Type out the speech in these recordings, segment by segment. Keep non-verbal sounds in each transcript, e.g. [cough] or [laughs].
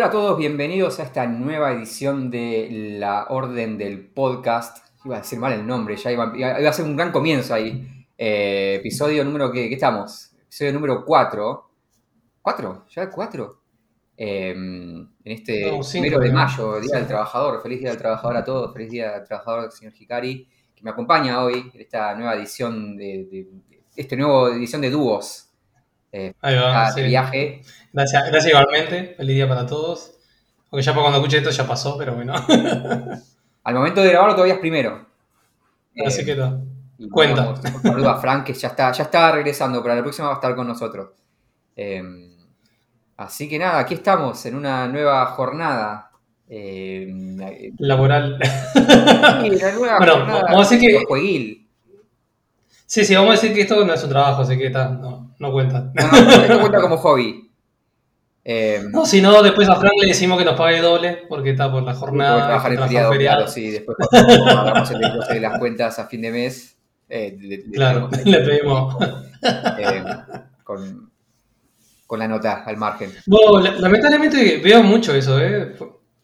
Hola a todos, bienvenidos a esta nueva edición de La Orden del Podcast. Iba a decir mal el nombre, ya iba, iba a ser un gran comienzo ahí. Eh, episodio número, ¿qué, ¿qué estamos? Episodio número 4. ¿4? ¿Ya 4? Eh, en este No, cinco, primero de mayo, Día Sí. del Trabajador. Feliz Día del Trabajador a todos. Feliz Día del Trabajador, señor Hikari, que me acompaña hoy en esta nueva edición de, de- de- este nuevo edición de dúos. Eh, Ahí va, sí. de viaje. Gracias, gracias igualmente. Feliz día para todos. Porque ya para cuando escuche esto ya pasó, pero bueno. [laughs] Al momento de grabarlo todavía es primero. Así Eh, que no. Cuenta. vamos, Un saludo a Frank, que ya está, ya está regresando, pero la próxima va a estar con nosotros. Eh, así que nada, aquí estamos en una nueva jornada. Eh, Laboral. sí, nueva Bueno, jornada vamos a decir que- jueguil. Sí, sí, vamos a decir que esto no es un trabajo, así que está, no, no cuenta. No, no, esto cuenta como hobby. Eh, No, si no, después a Frank le decimos que nos pague doble, porque está por la jornada. trabajar en feriado, claro, sí. Después cuando hagamos el desglose de las cuentas a fin de mes, eh, le- le- Claro, le pedimos. eh, con, con la nota al margen. Bueno, lamentablemente veo mucho eso, ¿eh?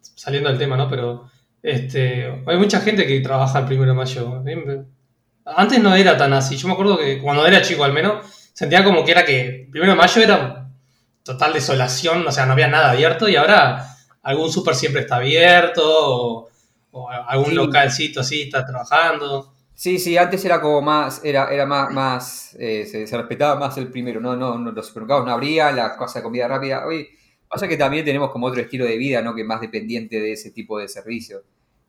Saliendo del tema, ¿no? Pero este, hay mucha gente que trabaja el primero de mayo. Antes no era tan así. Yo me acuerdo que cuando era chico al menos, sentía como que era que primero de mayo era total desolación, o sea, no había nada abierto y ahora algún súper siempre está abierto o, o algún Sí. localcito así está trabajando. Sí, sí, antes era como más, era, era más, más eh, se, se respetaba más el primero, no, no, no, los supermercados no abrían, las cosas de comida rápida. Hoy pasa que también tenemos como otro estilo de vida, ¿no? Que es más dependiente de ese tipo de servicios.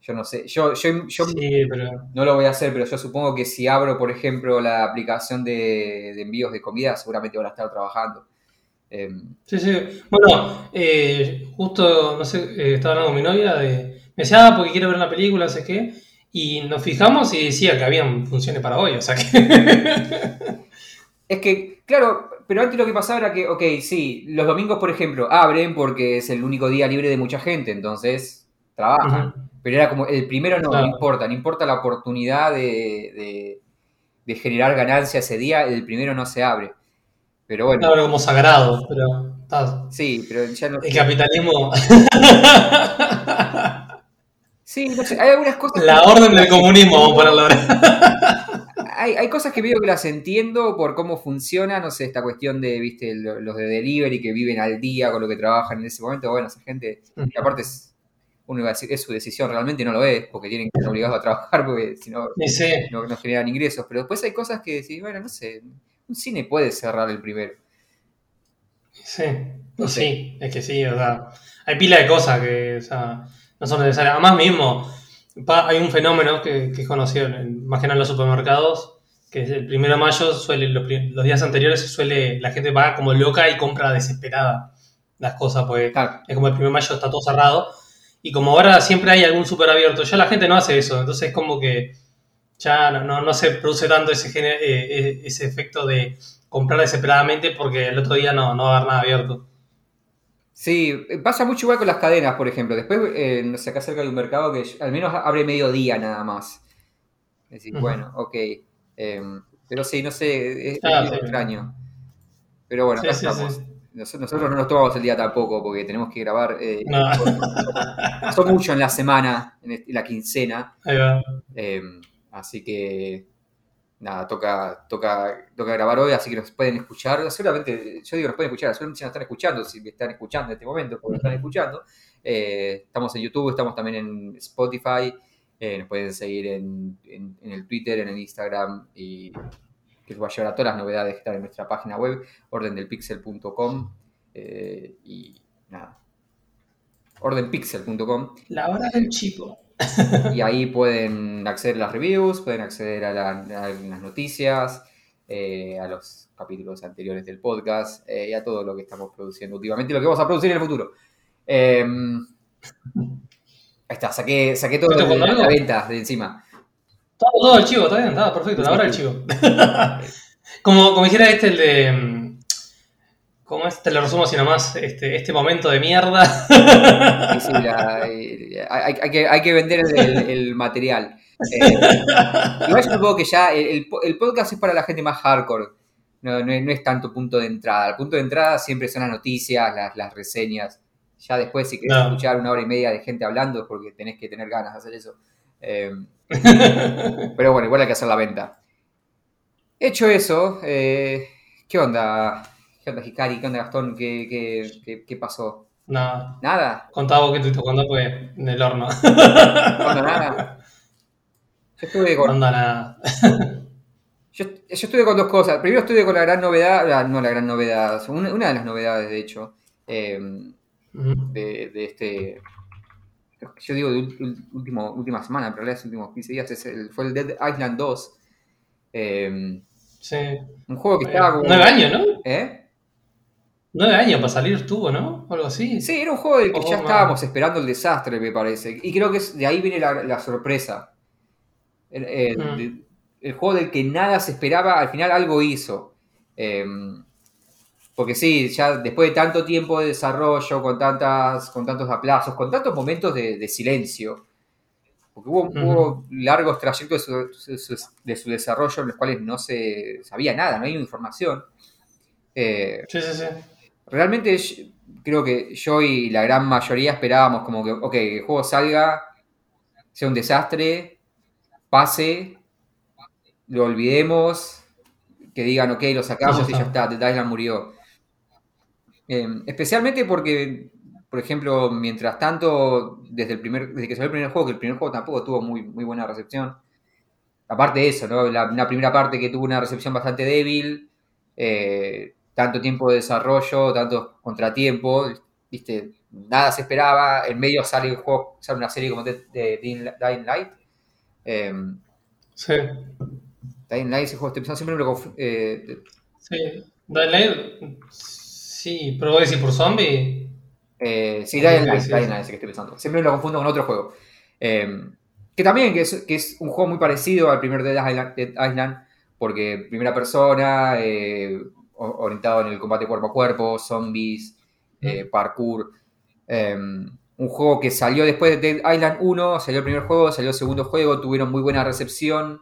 Yo no sé, yo, yo, yo Sí, pero no lo voy a hacer, pero yo supongo que si abro, por ejemplo, la aplicación de, de envíos de comida, seguramente van a estar trabajando. Eh, Sí, sí. Bueno, eh, justo, no sé, eh, estaba hablando con mi novia de. Me decía, ah, porque quiero ver una película, no sé qué. Y nos fijamos y decía que habían funciones para hoy, o sea que. [laughs] Es que, claro, pero antes lo que pasaba era que, ok, sí, los domingos, por ejemplo, abren porque es el único día libre de mucha gente, entonces trabajan. Pero era como, el primero no, Claro. no importa, no importa la oportunidad de, de- de generar ganancia ese día, el primero no se abre. Pero bueno, Ahora como sagrado, pero. sí, pero ya no El capitalismo. Sí, no sé, hay algunas cosas... La que- orden del comunismo, vamos a ponerlo ahora. Hay, hay cosas que veo que las entiendo por cómo funciona, no sé, esta cuestión de, viste, lo- los de delivery que viven al día con lo que trabajan en ese momento, bueno, esa gente, y aparte es, uno iba a decir, es su decisión, realmente no lo es, porque tienen que estar obligados a trabajar, porque si no, sí, no, no generan ingresos, pero después hay cosas que decís, bueno, no sé, un cine puede cerrar el primero. sí. No sé. sí, es que sí, o sea. Hay pila de cosas que, o sea, no son necesarias. Además, mismo, hay un fenómeno que, que es conocido, en- más que nada en los supermercados, que es el primero de mayo, suele, los, días anteriores suele, la gente va como loca y compra desesperada las cosas, porque Claro, es como el primero de mayo está todo cerrado. Y como ahora siempre hay algún super abierto, ya la gente no hace eso. Entonces es como que ya no, no, no se produce tanto ese, eh, eh, ese efecto de comprar desesperadamente porque el otro día no, no va a haber nada abierto. Sí, pasa mucho igual con las cadenas, por ejemplo. Después, eh, no sé, acá cerca hay un mercado que al menos abre mediodía nada más. Es decir, bueno, ok. eh, pero sí, no sé, es, Ah, es sí. extraño. Pero bueno, Sí, acá sí, estamos. Nosotros no nos tomamos el día tampoco porque tenemos que grabar. eh, [laughs] No. pasó mucho en la semana, en la quincena. Ahí va. eh, así que, nada, toca, toca, toca grabar hoy, así que nos pueden escuchar. Seguramente, yo digo, nos pueden escuchar, seguramente si nos están escuchando, si me están escuchando en este momento, porque nos están escuchando. Eh, estamos en YouTube, estamos también en Spotify. eh, nos pueden seguir en, en- en el Twitter, en el Instagram y que les va a llevar a todas las novedades que están en nuestra página web, ordendelpixel.com eh, y nada, ordenpixel.com La hora del chico. [laughs] y ahí pueden acceder a las reviews, pueden acceder a, la- a las noticias, eh, a los capítulos anteriores del podcast eh, y a todo lo que estamos produciendo últimamente y lo que vamos a producir en el futuro. Eh, ahí está, saqué, saqué todo ¿Esto de la venta de encima. Todo, todo el chivo, está bien, está perfecto, la hora del chivo. [laughs] como, como dijera este, el de. mm, ¿Cómo es? Te lo resumo así nomás. Este, este momento de mierda. [laughs] Sí, sí, la- hay, hay que, hay que vender el, el- el material. Eh, igual yo supongo que ya el, el po- el podcast es para la gente más hardcore. No, no es, no es tanto punto de entrada. El punto de entrada siempre son las noticias, las, las reseñas. Ya después, si querés No. escuchar una hora y media de gente hablando, es porque tenés que tener ganas de hacer eso. Eh, [laughs] pero bueno, igual hay que hacer la venta. Hecho eso, eh, ¿qué onda? ¿Qué onda, Hikari? ¿Qué onda, Gastón? ¿Qué, qué, qué- qué pasó? No, ¿Nada? contá vos que estuviste jugando pues en el horno. ¿Qué onda, nada? Yo estuve No con, anda nada. yo, yo estuve con dos cosas. Primero estuve con la gran novedad, la- no la gran novedad, una, una de las novedades, de hecho, eh, de, de este. Yo digo de último, última semana, pero en realidad es últimos 15 días. es el- fue el Dead Island 2. eh, Sí. un juego que estaba como. Nueve años, ¿no? ¿Eh? Nueve años para salir estuvo, ¿no? O algo así. Sí, era un juego del que Oh, ya man. estábamos esperando el desastre, me parece. Y creo que es- de ahí viene la, la sorpresa. El, el- Mm. el juego del que nada se esperaba, al final algo hizo. Eh, porque sí, ya después de tanto tiempo de desarrollo, con, tantas, con tantos aplazos, con tantos momentos de, de silencio, porque hubo, largos trayectos de su, su- de su desarrollo en los cuales no se sabía nada, no hay información. Eh, Sí, sí, sí. realmente creo que yo y la gran mayoría esperábamos como que, ok, el juego salga, sea un desastre, pase, lo olvidemos, que digan, ok, lo sacamos Y ya está. Dead Island murió. Eh, especialmente porque, por ejemplo, mientras tanto, desde, el primer, desde que salió el primer juego, que el primer juego tampoco tuvo muy, muy buena recepción, aparte de eso, ¿no? La, una primera parte que tuvo una recepción bastante débil, eh, tanto tiempo de desarrollo, tantos contratiempos, ¿viste? Nada se esperaba, en medio sale un juego, sale una serie como de, de Dying Dying Light. Eh, Sí. Dying Light, ese juego, estoy pensando siempre me lo confu- eh, Sí. Dying Light, Sí, pero vos decís por zombie. Eh, sí, Dying Light, sí, Dying sí. Light, ese que estoy pensando. Siempre lo confundo con otro juego. Eh, que también que es, que es un juego muy parecido al primer Dead Island, Dead Island, porque primera persona, eh, orientado en el combate cuerpo a cuerpo, zombies, eh, parkour. Eh, un juego que salió después de Dead Island 1, salió el primer juego, salió el segundo juego, tuvieron muy buena recepción.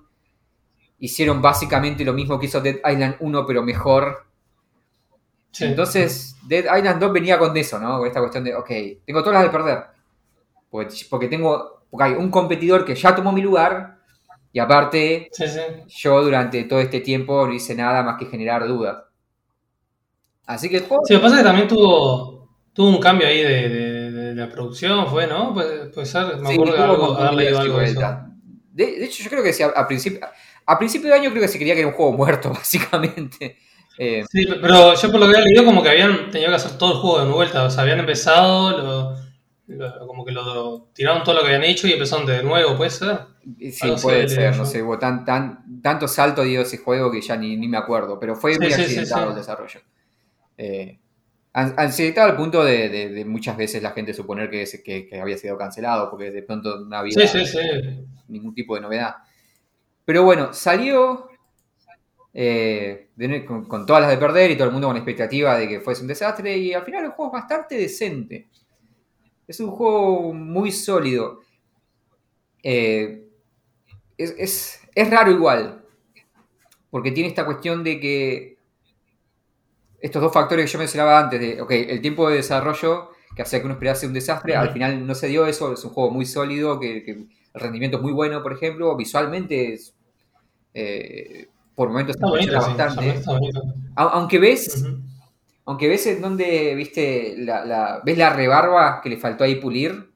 Hicieron básicamente lo mismo que hizo Dead Island 1, pero mejor. Sí. Entonces, Dead Island 2 venía con eso, ¿no? Con esta cuestión de, ok, tengo todas las de perder. Porque, porque tengo, porque hay un competidor que ya tomó mi lugar y aparte Sí, sí. yo durante todo este tiempo no hice nada más que generar dudas. Así que el juego... Sí, lo que pasa es que también tuvo, tuvo un cambio ahí de, de- de la producción, ¿fue, no? Puede ser, me acuerdo de algo, haber leído algo de eso. De, de hecho, yo creo que sí, a, a principio, a principio de año creo que se creía que era un juego muerto, [laughs] básicamente. Eh, Sí, pero yo por lo que había leído como que habían tenido que hacer todo el juego de vuelta, o sea, habían empezado, lo- lo- como que lo tiraron todo lo que habían hecho y empezaron de nuevo, ¿puede ser? Sí, Algo puede ser, yo. no sé, hubo tan, tan, tanto salto dio ese juego que ya ni, ni me acuerdo, pero fue Sí, muy sí, accidentado sí. el desarrollo. Eh, accidentado al punto de, de- de muchas veces la gente suponer que, que, que había sido cancelado porque de pronto no había Sí, sí, sí. ningún tipo de novedad. Pero bueno, salió eh, de- con, con todas las de perder y todo el mundo con expectativa de que fuese un desastre y al final el juego es bastante decente. Es un juego muy sólido. Eh, es, es- es raro igual. Porque tiene esta cuestión de que estos dos factores que yo mencionaba antes, de, ok, el tiempo de desarrollo que hacía que uno esperase un desastre, al final no se dio eso, es un juego muy sólido, que, que el rendimiento es muy bueno, por ejemplo, visualmente es, eh, por momentos Está bonito, sí, bastante. Aunque ves, aunque ves en donde, viste, la, la- ves la rebarba que le faltó ahí pulir.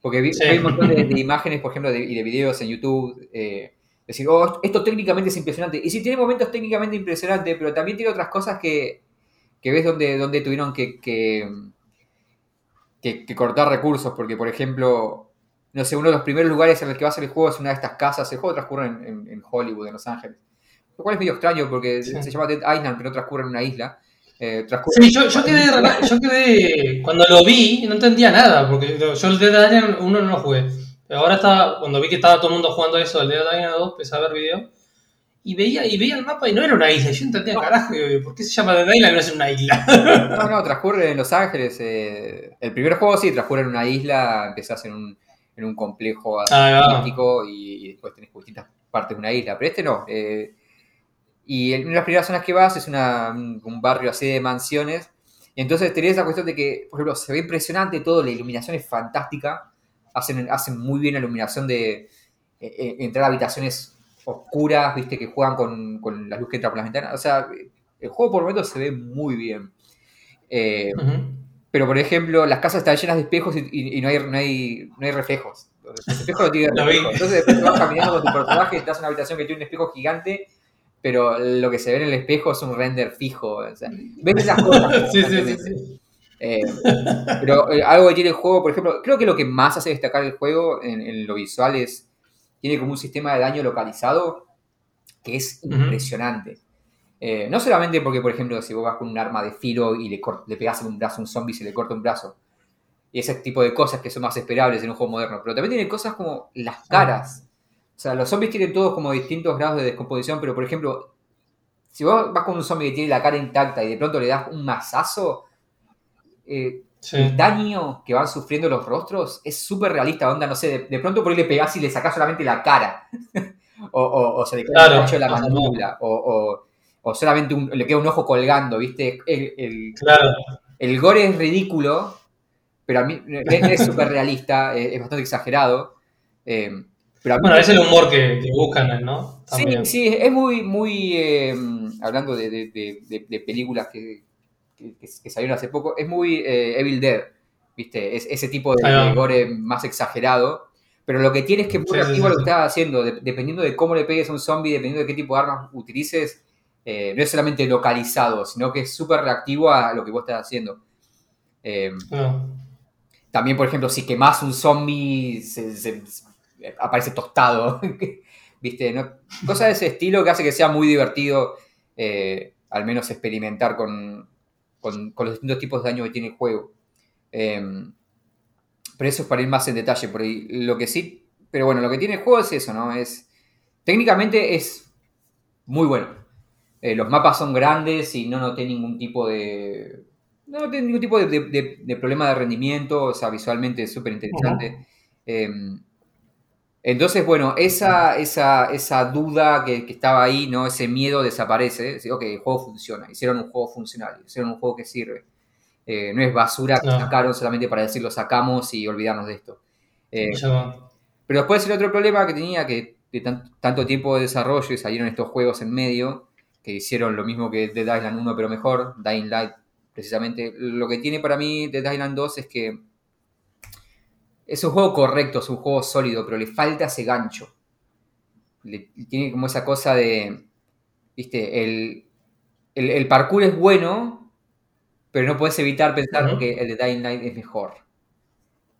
Porque vi, Sí. hay un montón de, de imágenes, por ejemplo, de- y de videos en YouTube. eh, decir, oh, esto técnicamente es impresionante. Y sí, tiene momentos técnicamente impresionantes, pero también tiene otras cosas que, que ves donde, donde tuvieron que, que, que- que cortar recursos. Porque, por ejemplo, no sé, uno de los primeros lugares en el que va a ser el juego es una de estas casas. El juego transcurre en, en- en Hollywood, en Los Ángeles. Lo cual es medio extraño porque Sí. se llama Dead Island, pero no transcurre en una isla. Eh, transcurre Sí, yo, yo quedé, yo quedé, cuando lo vi, no entendía nada, porque yo el Dead Island 1 no lo jugué. Pero ahora estaba, cuando vi que estaba todo el mundo jugando eso, el Dead Island 2, empecé a ver video, y veía, y veía el mapa y no era una isla, yo entendía, carajo, ¿por qué se llama Dead Island y no es una isla? No, no, transcurre en Los Ángeles. eh, el primer juego sí, transcurre en una isla, empezás en un, en un complejo turístico y, y después tenés distintas partes de una isla. Pero este no. eh, y en una de las primeras zonas que vas es una, un, barrio así de mansiones Y entonces tenés esa cuestión de que, por ejemplo, se ve impresionante todo, la iluminación es fantástica, hacen, hacen muy bien la iluminación de entrar a habitaciones oscuras, viste, que juegan con, con, la luz que entra por las ventanas. O sea, el juego por momentos se ve muy bien. Eh, pero, por ejemplo, las casas están llenas de espejos y, no, hay, no, hay, no hay reflejos. Los espejos no [laughs] reflejos. Entonces, después vas caminando con tu personaje, estás en una habitación que tiene un espejo gigante, pero lo que se ve en el espejo es un render fijo. O sea, [laughs] ves esas cosas. sí, sí, sí, eh, pero eh, algo que tiene el juego, por ejemplo, creo que lo que más hace destacar el juego en, en lo visual es tiene como un sistema de daño localizado que es impresionante. Eh, no solamente porque, por ejemplo, si vos vas con un arma de filo y le, le pegas en un brazo a un zombie, se le corta un brazo. Y ese tipo de cosas que son más esperables en un juego moderno. Pero también tiene cosas como las caras. O sea, los zombies tienen todos como distintos grados de descomposición, pero por ejemplo, si vos vas con un zombie que tiene la cara intacta y de pronto le das un mazazo, eh, el daño que van sufriendo los rostros es súper realista, onda, no sé, de, pronto por ahí le pegás y le sacás solamente la cara. [laughs] o, se le queda el de la mandíbula. O, solamente le queda un ojo colgando, ¿viste? El, el, gore es ridículo, pero a mí es súper realista, [laughs] es, bastante exagerado. Eh, pero bueno, es el humor que, buscan, ¿no? Sí, sí, es muy, muy, eh, hablando de películas que, que, salieron hace poco, es muy eh, Evil Dead, ¿viste? Es, ese tipo de, gore más exagerado. Pero lo que tiene es que es muy reactivo lo que estás haciendo, dependiendo de cómo le pegues a un zombie, dependiendo de qué tipo de armas utilices, eh, no es solamente localizado, sino que es súper reactivo a lo que vos estás haciendo. Em, también, por ejemplo, si quemás un zombie, se, aparece tostado. [laughs] ¿Viste? ¿No? Cosas de ese estilo que hace que sea muy divertido, eh, al menos experimentar con, con, los distintos tipos de daño que tiene el juego. Em, pero eso es para ir más en detalle por ahí. Lo que sí, pero bueno, lo que tiene el juego es eso, ¿no? Es, técnicamente es muy bueno. Eh, los mapas son grandes y no noté ningún tipo de... No noté ningún tipo de, problema de rendimiento, o sea, visualmente es súper interesante. Entonces, bueno, esa, esa, esa duda que, estaba ahí, ¿no? Ese miedo desaparece. ¿sí? Ok, el juego funciona. Hicieron un juego funcional, hicieron un juego que sirve. Eh, no es basura que sacaron solamente para decir lo sacamos y olvidarnos de esto. Eh, pero después el otro problema que tenía, que de tanto tiempo de desarrollo y salieron estos juegos en medio, que hicieron lo mismo que Dead Island 1, pero mejor, Dying Light, precisamente. Lo que tiene para mí Dead Island 2 es que es un juego correcto, es un juego sólido, pero le falta ese gancho. tiene como esa cosa de. Viste, el, el, parkour es bueno, pero no puedes evitar pensar que el de Dying Light es mejor.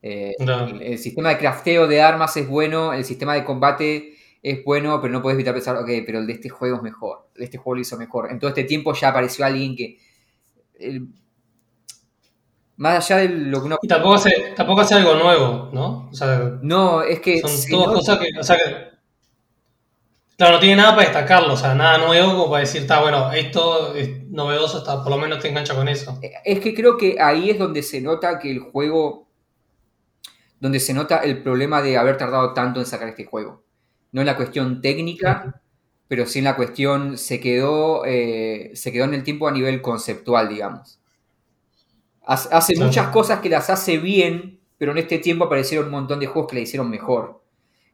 Eh, el, sistema de crafteo de armas es bueno, el sistema de combate es bueno, pero no puedes evitar pensar, ok, pero el de este juego es mejor, el de este juego lo hizo mejor. En todo este tiempo ya apareció alguien que más allá de lo que uno. Y tampoco hace, tampoco hace algo nuevo, ¿no? O sea, no, es que. Son todas cosas que, o sea, que. Claro, no tiene nada para destacarlo, o sea, nada nuevo como para decir, está bueno, esto es novedoso, está, por lo menos te engancha con eso. Eh, es que creo que ahí es donde se nota que el juego. Donde se nota el problema de haber tardado tanto en sacar este juego. No en la cuestión técnica, pero sí en la cuestión. Se quedó, eh, se quedó en el tiempo a nivel conceptual, digamos. Hace muchas cosas que las hace bien, pero en este tiempo aparecieron un montón de juegos que la hicieron mejor.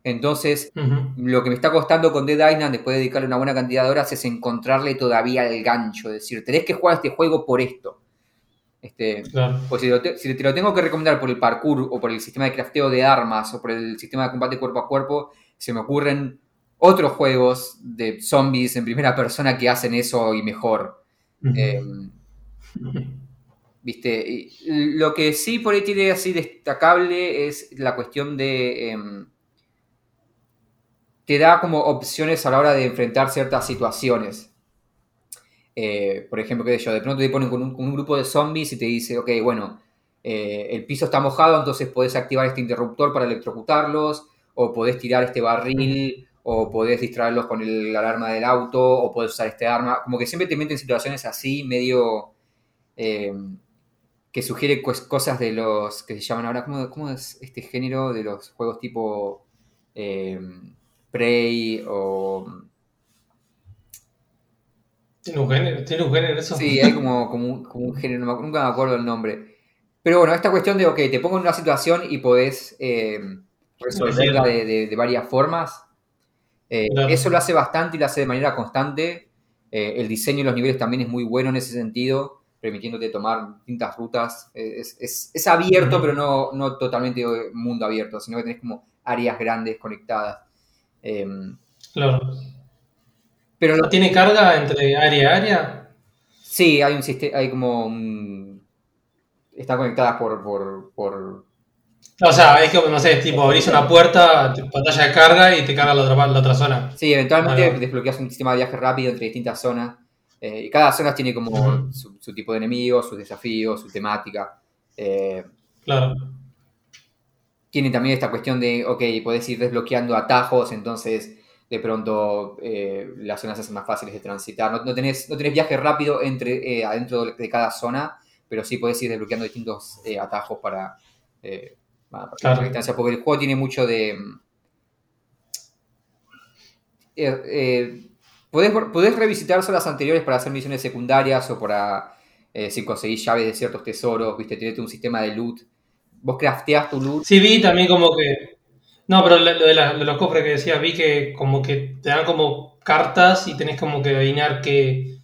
Entonces, lo que me está costando con Dead Island, después de dedicarle una buena cantidad de horas, es encontrarle todavía el gancho. Es decir, tenés que jugar este juego por esto. Este, Pues si, te lo tengo que recomendar por el parkour o por el sistema de crafteo de armas o por el sistema de combate cuerpo a cuerpo, se me ocurren otros juegos de zombies en primera persona que hacen eso y mejor. ¿Viste? lo que sí por ahí tiene así destacable es la cuestión de. Em, te da como opciones a la hora de enfrentar ciertas situaciones. Eh, por ejemplo, qué sé yo, de pronto te ponen con un, grupo de zombies y te dice, ok, bueno, eh, el piso está mojado, entonces podés activar este interruptor para electrocutarlos, o podés tirar este barril, o podés distraerlos con el alarma del auto, o podés usar este arma. Como que siempre te meten situaciones así, medio. Em, que sugiere cosas de los que se llaman ahora, ¿cómo, es este género de los juegos tipo eh, Prey o... ¿Tiene un género? ¿Tiene un género eso? Sí, hay como, como, un, como un género, no me- nunca me acuerdo el nombre. Pero bueno, esta cuestión de, ok, te pongo en una situación y podés eh, resolverla de, de- de varias formas. eh, Claro. Eso lo hace bastante y lo hace de manera constante. Eh, el diseño de los niveles también es muy bueno en ese sentido, permitiéndote tomar distintas rutas. Eh, es, es- es abierto, pero no, no totalmente eh, mundo abierto, sino que tenés como áreas grandes conectadas. Eh, Claro. pero lo- ¿Tiene carga entre área a área? Sí, hay un sistema, hay como un... Están conectadas por, por, por... O sea, es que, no sé, tipo, abrís una puerta, pantalla de carga y te carga la otra, la otra zona. Sí, eventualmente desbloqueas un sistema de viaje rápido entre distintas zonas. Eh, y cada zona tiene como su, su tipo de enemigos, sus desafíos, su temática. Eh, Claro. tiene también esta cuestión de, ok, podés ir desbloqueando atajos, entonces de pronto eh, las zonas se hacen más fáciles de transitar. No, no tenés, no tenés viaje rápido entre, adentro de cada zona, pero sí podés ir desbloqueando distintos atajos para, para Claro. la distancia, porque el juego tiene mucho de... mm, eh, eh, podés, podés revisitar zonas anteriores para hacer misiones secundarias o para eh, si conseguís llaves de ciertos tesoros, viste, tenés un sistema de loot. Vos crafteás tu loot Sí, vi también como que. No, pero lo de, la- de los cofres que decía, vi que como que te dan como cartas y tenés como que adivinar que.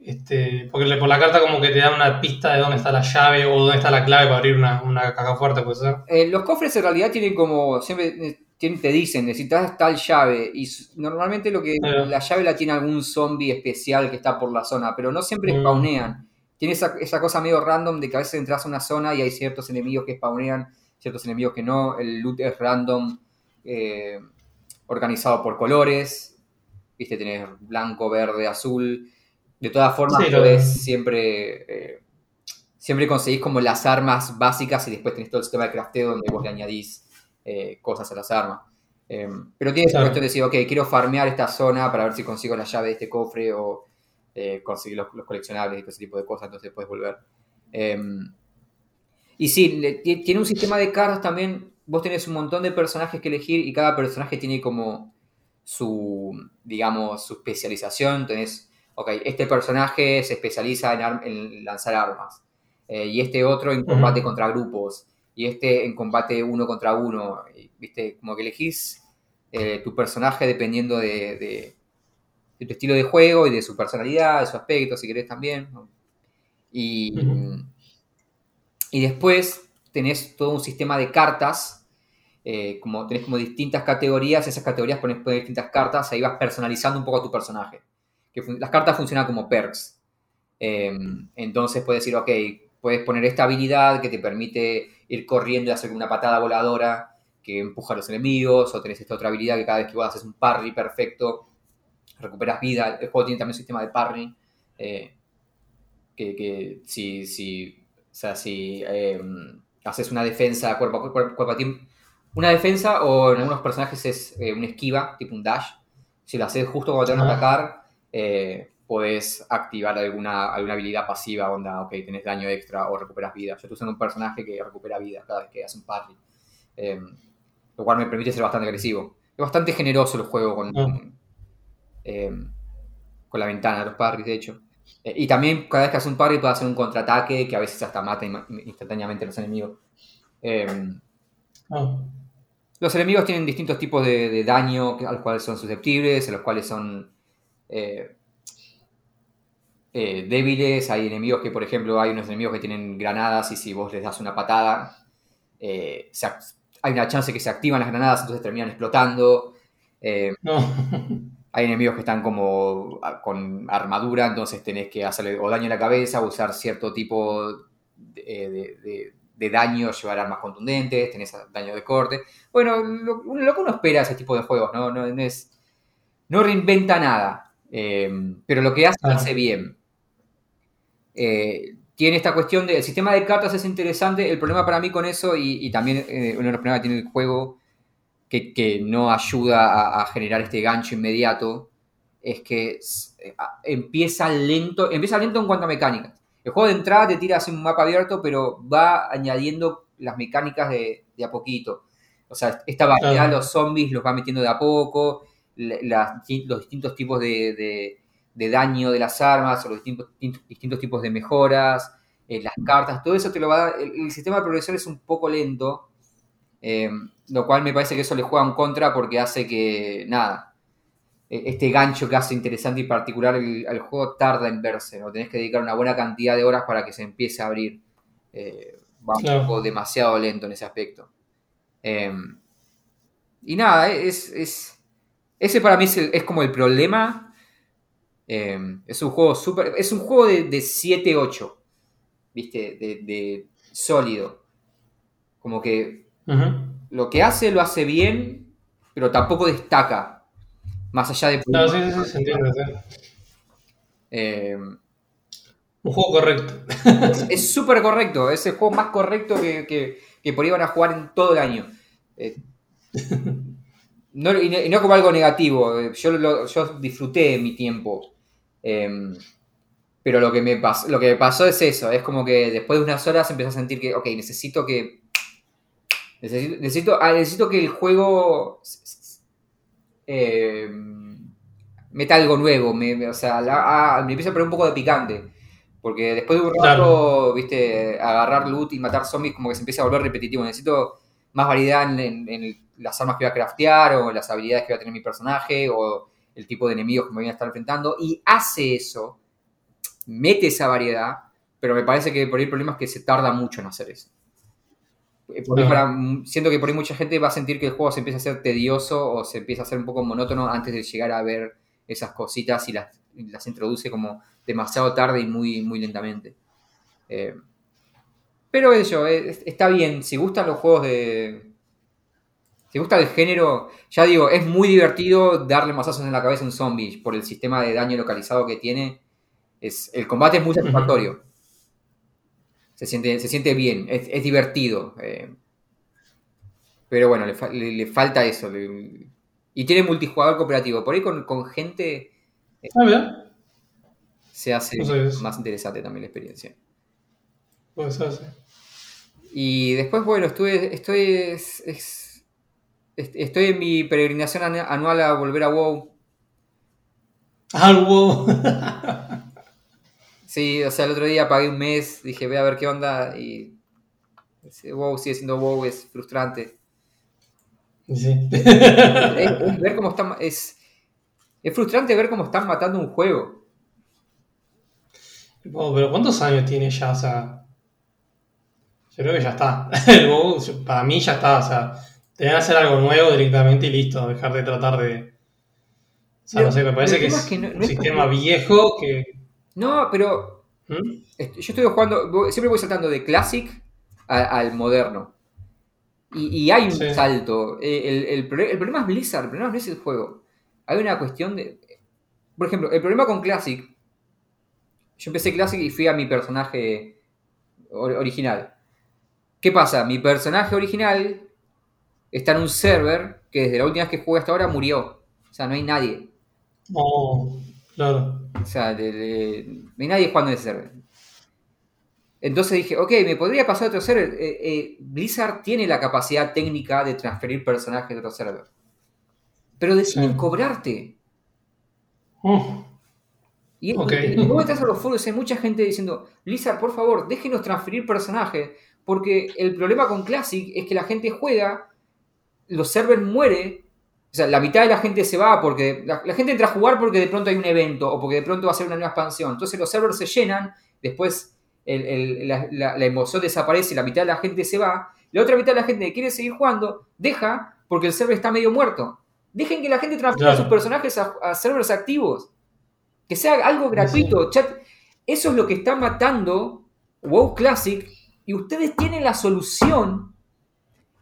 Este, porque por la carta como que te da una pista de dónde está la llave o dónde está la clave para abrir una, una caja fuerte, puede ser. Eh, los cofres en realidad tienen como, siempre eh, te dicen, necesitas tal llave, y normalmente lo que la llave la tiene algún zombie especial que está por la zona, pero no siempre Mm. spawnean. Tiene esa, esa cosa medio random de que a veces entras a una zona y hay ciertos enemigos que spawnean, ciertos enemigos que no, el loot es random, eh, organizado por colores, viste, tenés blanco, verde, azul, de todas formas Sí, lo- podés siempre... eh, siempre conseguís como las armas básicas y después tenés todo el sistema de crafteo donde vos le añadís eh, cosas a las armas. Eh, pero tienes Claro. la cuestión de decir, ok, quiero farmear esta zona para ver si consigo la llave de este cofre o eh, conseguir los, los coleccionables y todo ese tipo de cosas, entonces puedes volver. Y sí, le- tiene un sistema de cartas también. Vos tenés un montón de personajes que elegir y cada personaje tiene como su, digamos, su especialización. Tenés, ok, este personaje se especializa en, ar- en lanzar armas. eh, y este otro en combate contra grupos. Y este en combate uno contra uno. Viste, como que elegís eh, tu personaje dependiendo de, de- de tu estilo de juego y de su personalidad, de su aspecto, si querés también. ¿no? Y, y después tenés todo un sistema de cartas, eh, como tenés como distintas categorías, esas categorías pones, pones distintas cartas, ahí vas personalizando un poco a tu personaje. Que las cartas funcionan como perks. Eh, entonces puedes decir, ok, puedes poner esta habilidad que te permite ir corriendo y hacer una patada voladora que empuja a los enemigos, o tenés esta otra habilidad que cada vez que vos haces un parry perfecto, recuperas vida. El juego tiene también un sistema de parry. eh, que, que si, si, o sea, si eh, haces una defensa cuerpo a cuerpo, cuerpo a tiempo, una defensa o en algunos personajes es eh, una esquiva, tipo un dash. Si lo haces justo cuando te van a atacar, eh, podés activar alguna, alguna habilidad pasiva, onda, ok, tenés daño extra o recuperas vida. Yo estoy usando un personaje que recupera vida cada vez que hace un parry. Eh, lo cual me permite ser bastante agresivo. Es bastante generoso el juego con, Ah. eh, con la ventana de los parries, de hecho. Eh, y también cada vez que hace un parry puede hacer un contraataque que a veces hasta mata instantáneamente a los enemigos. Eh, Ah. los enemigos tienen distintos tipos de, de daño a los cuales son susceptibles, a los cuales son eh, eh, débiles. Hay enemigos que, por ejemplo, hay unos enemigos que tienen granadas y si vos les das una patada, eh, se hay una chance que se activan las granadas, entonces terminan explotando. Eh, No. [laughs] hay enemigos que están como a- con armadura, entonces tenés que hacerle o daño en la cabeza, o usar cierto tipo de, de- de- de daño, llevar armas contundentes, tenés daño de corte. Bueno, lo, lo que uno espera de ese tipo de juegos, ¿no? No, no es, no reinventa nada, eh, pero lo que hace, Claro. hace bien. Eh, tiene esta cuestión del sistema de cartas es interesante. El problema para mí con eso, y, y también eh, uno de los problemas que tiene el juego, que, que no ayuda a, a generar este gancho inmediato, es que eh, empieza lento, empieza lento en cuanto a mecánicas. El juego de entrada te tira así un mapa abierto, pero va añadiendo las mecánicas de, de a poquito. O sea, esta variedad, Claro. los zombies los va metiendo de a poco, la- los distintos tipos de, de- de daño de las armas o los distintos, distintos tipos de mejoras, eh, las cartas, todo eso te lo va a dar. El, sistema de progresión es un poco lento, eh, lo cual me parece que eso le juega en contra porque hace que, nada, e, este gancho que hace interesante y particular el, juego tarda en verse, ¿no? Tenés que dedicar una buena cantidad de horas para que se empiece a abrir. Eh, va un poco demasiado lento en ese aspecto. y nada, es, es, ese para mí es, como el problema. Es un juego súper. Es un juego de, de 7-8. ¿viste? De, sólido. Como que lo que hace lo hace bien, pero tampoco destaca. Más allá de... No, sí, sí, se entiende. Eh, un juego correcto. Es súper correcto, es el juego más correcto que, que, por ahí van a jugar en todo el año. Eh, [laughs] no, y, no, como algo negativo, eh, yo, yo disfruté mi tiempo. Pero lo que, me pasó, lo que me pasó es eso, es como que después de unas horas empecé a sentir que, ok, necesito que... Necesito, necesito, ah, que el juego eh, meta algo nuevo, me, o sea, ah, me empieza a poner un poco de picante. Porque después de un rato, viste, agarrar loot y matar zombies como que se empieza a volver repetitivo. Necesito más variedad en, en, las armas que voy a craftear o las habilidades que va a tener mi personaje o el tipo de enemigos que me voy a estar enfrentando. Y hace eso mete esa variedad, pero me parece que por ahí el problema es que se tarda mucho en hacer eso. Eh, siento que por ahí mucha gente va a sentir que el juego se empieza a hacer tedioso o se empieza a hacer un poco monótono antes de llegar a ver esas cositas y las, las introduce como demasiado tarde y muy, muy lentamente. Eh, pero eso, está bien. Si gustan los juegos de. Si gusta el género, ya digo, es muy divertido darle masazos en la cabeza a un zombie por el sistema de daño localizado que tiene el combate es muy satisfactorio. Se siente, se siente bien, es, divertido. Eh. pero bueno, le, falta eso. y tiene multijugador cooperativo. Por ahí con, gente eh, ah, se hace más interesante también la experiencia. Pues hace. Y después, bueno, estuve, estoy, estoy en mi peregrinación anual a volver a WoW. Al WoW. Sí, o sea, el otro día pagué un mes, dije, voy a ver qué onda y wow, sigue siendo wow, es frustrante. Sí. Es, ver cómo están, es, es frustrante ver cómo están matando un juego. pero ¿cuántos años tiene ya? O sea, yo creo que ya está. [laughs] El WoW, para mí ya está. O sea, que hacer algo nuevo directamente y listo. Dejar de tratar de. O sea, no sé, me parece que es, un sistema viejo que no, pero. ¿Mm? Yo estoy jugando. Siempre voy saltando de Classic al moderno. Y, hay un salto. Eh, el, problema es Blizzard, el problema no es el juego. Hay una cuestión de. Por ejemplo, el problema con Classic. Yo empecé Classic y fui a mi personaje original. ¿Qué pasa? Mi personaje original está en un server que desde la última vez que jugué hasta ahora murió. O sea, no hay nadie. Oh. Claro. O sea, de, no hay nadie jugando en ese server. Entonces dije, ok, me podría pasar a otro server. Eh, eh, Blizzard tiene la capacidad técnica de transferir personajes de otro server. Pero deciden cobrarte. Y, okay. y, estás a los foros, hay mucha gente diciendo, Blizzard, por favor, déjenos transferir personajes. Porque el problema con Classic es que la gente juega, los servers mueren o sea, la mitad de la gente se va porque la, gente entra a jugar porque de pronto hay un evento o porque de pronto va a ser una nueva expansión. Entonces los servers se llenan, después la, emoción desaparece, la mitad de la gente se va. La otra mitad de la gente que quiere seguir jugando deja porque el server está medio muerto. Dejen que la gente transfiera sus personajes a, servers activos. Que sea algo gratuito. Chat. Eso es lo que está matando WoW Classic. Y ustedes tienen la solución.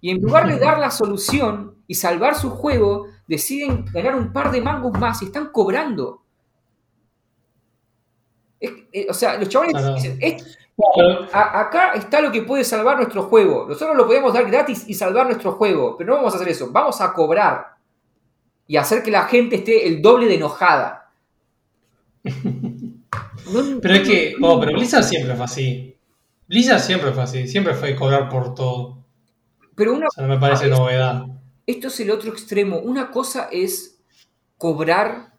Y en lugar de dar la solución, y salvar su juego, deciden ganar un par de mangos más y están cobrando. Eh, o sea, los chavales dicen, acá está lo que puede salvar nuestro juego. Nosotros lo podemos dar gratis y salvar nuestro juego, pero no vamos a hacer eso. Vamos a cobrar y hacer que la gente esté el doble de enojada. [laughs] pero es que, oh, pero Blizzard siempre fue así. Blizzard siempre fue así, siempre fue cobrar por todo. Pero una, no me parece novedad. Esto es el otro extremo. Una cosa es cobrar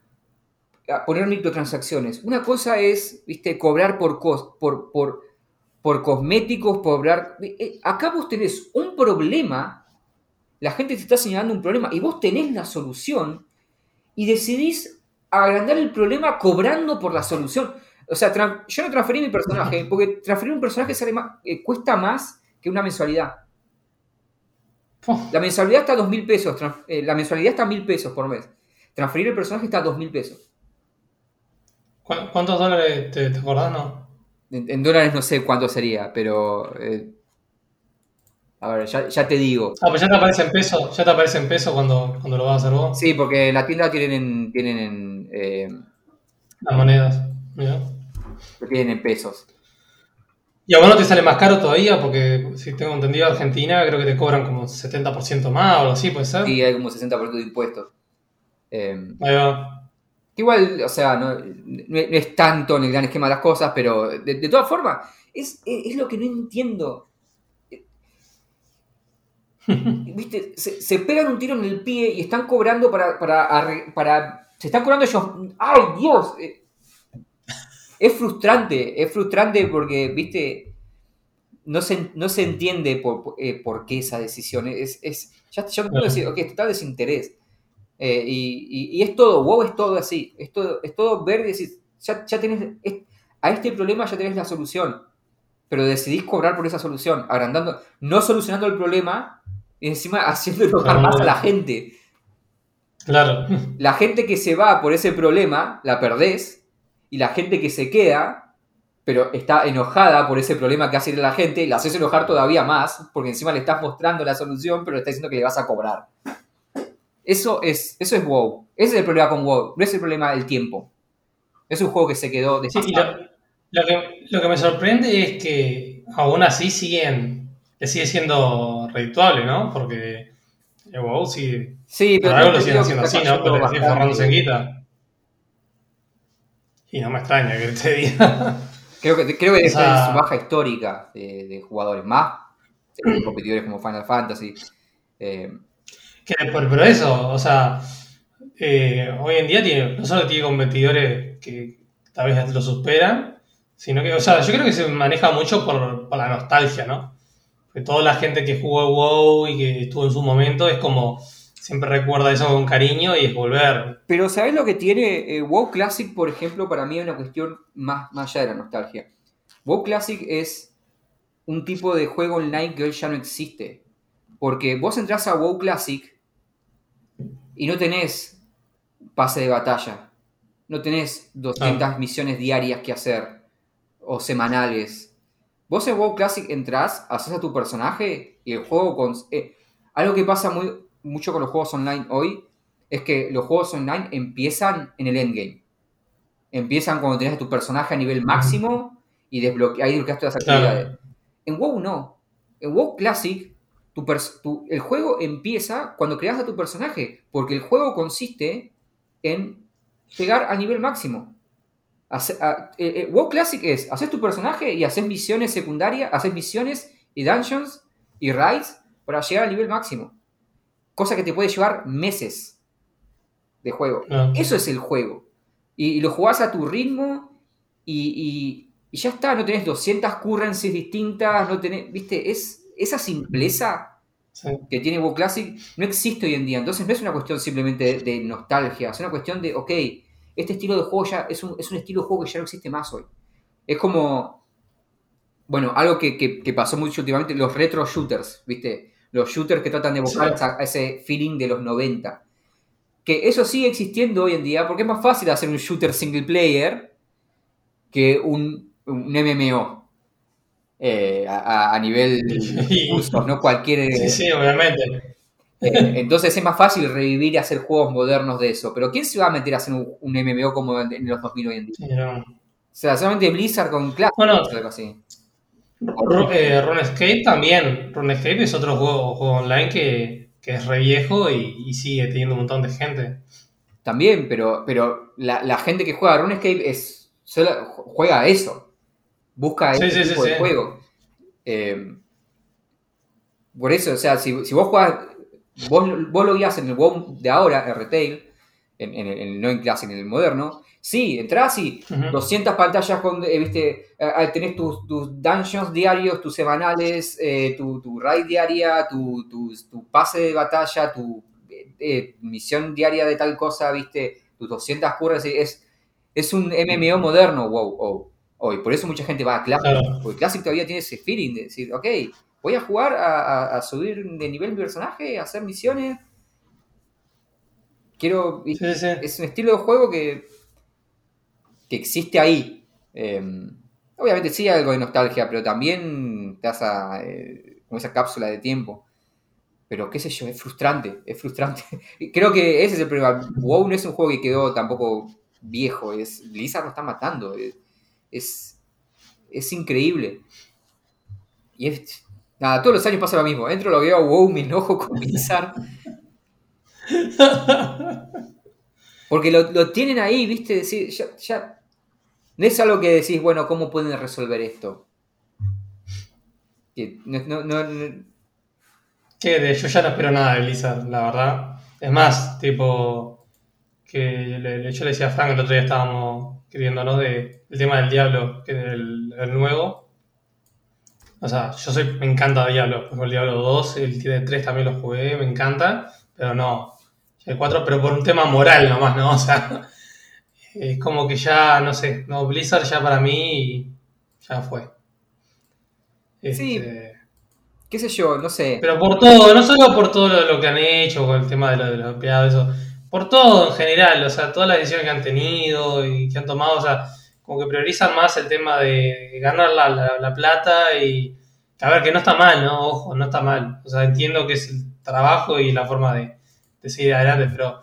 poner microtransacciones. Una cosa es, viste, cobrar por, cos, por, por, por cosméticos, por cobrar... eh, Acá vos tenés un problema, la gente te está señalando un problema y vos tenés la solución y decidís agrandar el problema cobrando por la solución. O sea, yo no transferí mi personaje [laughs] porque transferir un personaje sale más- eh, cuesta más que una mensualidad. La mensualidad está a 2 mil pesos. eh, la mensualidad está a mil pesos por mes. Transferir el personaje está a 2 mil pesos. ¿cu- ¿Cuántos dólares te, te acordás? No. En, en dólares no sé cuánto sería, pero. eh, a ver, ya, ya te digo. Ah, pues ya te aparece en peso, ya te aparece en peso cuando, cuando lo vas a hacer vos. Sí, porque la tienda tienen en, tienen en, eh, Las monedas. Mirá. lo tienen en pesos. Y a vos no te sale más caro todavía, porque si tengo entendido Argentina, creo que te cobran como 70% más o algo así, puede ser. Y hay como 60% de impuestos. Eh, Ahí va. igual, o sea, no, no- es tanto en el gran esquema de las cosas, pero de, de todas formas, es, es, es lo que no entiendo. [laughs] ¿Viste? Se, se pegan un tiro en el pie y están cobrando para, para, para- Se están cobrando ellos. ¡Ay, Dios! Eh, Es frustrante, es frustrante porque, viste, no se, no se entiende por, por- eh, por qué esa decisión. Es, es, ya, me puedo decir, ok, está desinterés. Eh, y, y- y es todo, WoW es todo así. Es todo, es todo ver y decir, ya, ya tenés, es- a este problema ya tenés la solución. Pero decidís cobrar por esa solución, agrandando, no solucionando el problema y encima haciendo enojar más a la gente. Claro. La gente que se va por ese problema, la perdés. Y la gente que se queda, pero está enojada por ese problema que hace la gente, la haces enojar todavía más, porque encima le estás mostrando la solución, pero le estás diciendo que le vas a cobrar. Eso es, eso es WoW. Ese es el problema con WoW. No es el problema del tiempo. Es un juego que se quedó Sí, y lo, lo que, lo que me sorprende es que aún así siguen, que sigue siendo redituable, ¿no? Porque el WoW sigue, Sí, por pero algo lo siguen haciendo así, ¿no? Pero en guita. Y no me extraña que te diga. Creo que, creo que O sea- es su baja histórica de, de jugadores. Más de competidores como Final Fantasy. Eh, Que pero eso, o sea, eh, hoy en día tiene, no solo tiene competidores que tal vez lo superan, sino que, o sea, yo creo que se maneja mucho por, por la nostalgia, ¿no? Que toda la gente que jugó WoW y que estuvo en su momento es como, siempre recuerda eso con cariño y es volver. Pero ¿sabes lo que tiene eh, WoW Classic, por ejemplo, para mí es una cuestión más, más allá de la nostalgia? WoW Classic es un tipo de juego online que hoy ya no existe. Porque vos entrás a WoW Classic y no tenés pase de batalla. No tenés 200 misiones diarias que hacer o semanales. Vos en WoW Classic entrás, haces a tu personaje y el juego con... eh, algo que pasa muy, mucho con los juegos online hoy es que los juegos online empiezan en el endgame. Empiezan cuando tenés a tu personaje a nivel máximo y desbloque ahí desbloqueas todas las Claro. actividades. En WoW no. En WoW Classic, tu el juego empieza cuando creas a tu personaje, porque el juego consiste en llegar a nivel máximo. Hace- a- eh, eh, WoW Classic es, haces tu personaje y haces misiones secundarias, haces misiones y dungeons y raids para llegar al nivel máximo. Cosa que te puede llevar meses de juego. ¿no? Eso es el juego. Y, y lo jugás a tu ritmo y, y- y ya está, no tenés 200 currencies distintas, no tenés, viste, es esa simpleza Sí. que tiene WoW Classic no existe hoy en día. Entonces no es una cuestión simplemente de, de nostalgia, es una cuestión de, ok, este estilo de juego ya es un, es un estilo de juego que ya no existe más hoy. Es como, bueno, algo que, que- que pasó mucho últimamente, los retro shooters, ¿viste? Los shooters que tratan de evocar Sí. a, a ese feeling de los 90. Que eso sigue existiendo hoy en día porque es más fácil hacer un shooter single player que un, un MMO. eh, a, nivel [laughs] Sí. usos, no cualquier Sí, sí, obviamente. eh, entonces es más fácil revivir y hacer juegos modernos de eso. Pero ¿quién se va a meter a hacer un, un MMO como en en los 2000 hoy en día? No. O sea, solamente Blizzard con Clash Bueno. o algo así. Ru- eh, RuneScape también. RuneScape es otro juego, juego online que, que es re viejo y, y sigue teniendo un montón de gente. También, pero, pero la, la gente que juega a RuneScape es, solo juega eso. Busca Sí, ese sí, tipo sí, de juego. Eh, por eso, o sea, si, si vos jugás, vos, vos lo guías en el WoW de ahora, el retail, en, en el, no en Classic, en el moderno, sí, entras y Ujú. 200 pantallas con, eh, viste, tenés tus, tus dungeons diarios, tus semanales, eh, tu, tu raid diaria, tu, tu, tu pase de batalla, tu eh, eh, misión diaria de tal cosa, viste, tus 200 curras, es, es un MMO moderno, wow, wow. Oh, y por eso mucha gente va a Classic, Claro. porque Classic todavía tiene ese feeling de decir, ok, voy a jugar a, a- a subir de nivel mi personaje, a hacer misiones. Quiero. Sí, sí, sí. Es un estilo de juego que. que existe ahí. Eh, obviamente sí hay algo de nostalgia, pero también te hace eh, como esa cápsula de tiempo. Pero qué sé yo, es frustrante, es frustrante. [laughs] Creo que ese es el problema. WoW no es un juego que quedó tampoco viejo, es Blizzard lo está matando. Es, es, es increíble. Y es, nada, todos los años pasa lo mismo. Entro, lo veo a WoW, me enojo con [laughs] Blizzard. Porque lo, lo tienen ahí, viste, ya, No es algo que decís, bueno, ¿cómo pueden resolver esto? Que no- no- no- Que yo ya no espero nada de Blizzard, la verdad. Es más, tipo, que le- yo le decía a Frank, el otro día estábamos queriendo, ¿no? De, el tema del Diablo, que el, el nuevo. O sea, yo soy, me encanta Diablo, el Diablo 2, el de 3 también lo jugué, me encanta, pero no. El 4, pero por un tema moral nomás, ¿no? [laughs] O sea, es como que ya, no sé, no, Blizzard ya para mí ya fue. Sí. Este, qué sé yo, no sé. pero por todo, no solo por todo lo, lo que han hecho, con el tema de, lo, de los empleados, eso, por todo en general, o sea, todas las decisiones que han tenido y que han tomado, o sea, como que priorizan más el tema de ganar la, la- la plata y, a ver, que no está mal, ¿no? Ojo, no está mal, o sea, entiendo que es el trabajo y la forma de, de seguir adelante, pero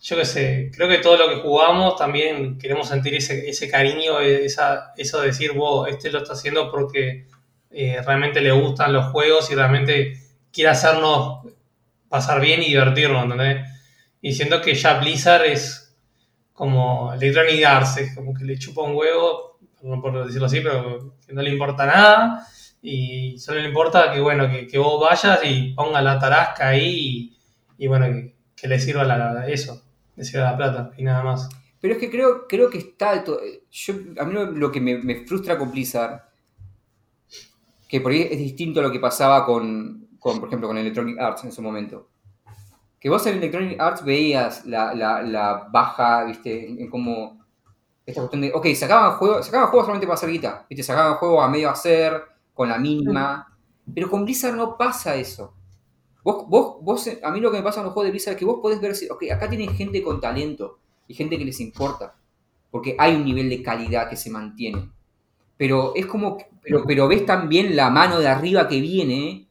yo qué sé, creo que todo lo que jugamos también queremos sentir ese, ese cariño, esa, eso de decir, wow, este lo está haciendo porque eh, realmente le gustan los juegos y realmente quiere hacernos pasar bien y divertirnos, ¿entendés? Y siento que ya Blizzard es como Electronic Arts, es como que le chupa un huevo, perdón por decirlo así, pero que no le importa nada y solo le importa que, bueno, que, vos vayas y pongas la tarasca ahí y, bueno, que, que le sirva la, la- eso, le sirva la plata y nada más. Pero es que creo, creo que está alto. Yo, a mí lo, lo que me, me frustra con Blizzard, que por ahí es distinto a lo que pasaba con, con, por ejemplo, con Electronic Arts en su momento. Que vos en Electronic Arts veías la, la- la baja, viste, en, en cómo. Esta cuestión de. Ok, sacaban juegos, sacaban juegos solamente para hacer guita. Viste, sacaban juegos a medio hacer, con la mínima. Pero con Blizzard no pasa eso. Vos, vos, vos, a mí lo que me pasa en los juegos de Blizzard es que vos podés ver, si- ok, acá tienen gente con talento y gente que les importa. Porque hay un nivel de calidad que se mantiene. Pero es como, pero, pero ves también la mano de arriba que viene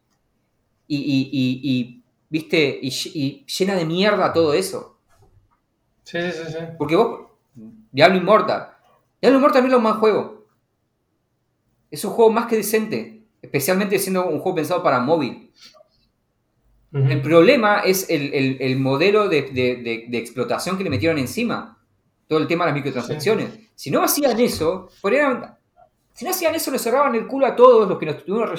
y, y- y- y, viste, y, ll- y llena de mierda todo eso. Sí, sí, sí, sí. Porque vos, Diablo Immortal, Diablo Immortal no es un mal juego. Es un juego más que decente, especialmente siendo un juego pensado para móvil. El problema es el, el- el modelo de, de- de- de explotación que le metieron encima. Todo el tema de las microtransacciones. Si no hacían eso, podrían- si no hacían eso, le cerraban el culo a todos los que nos estuvieron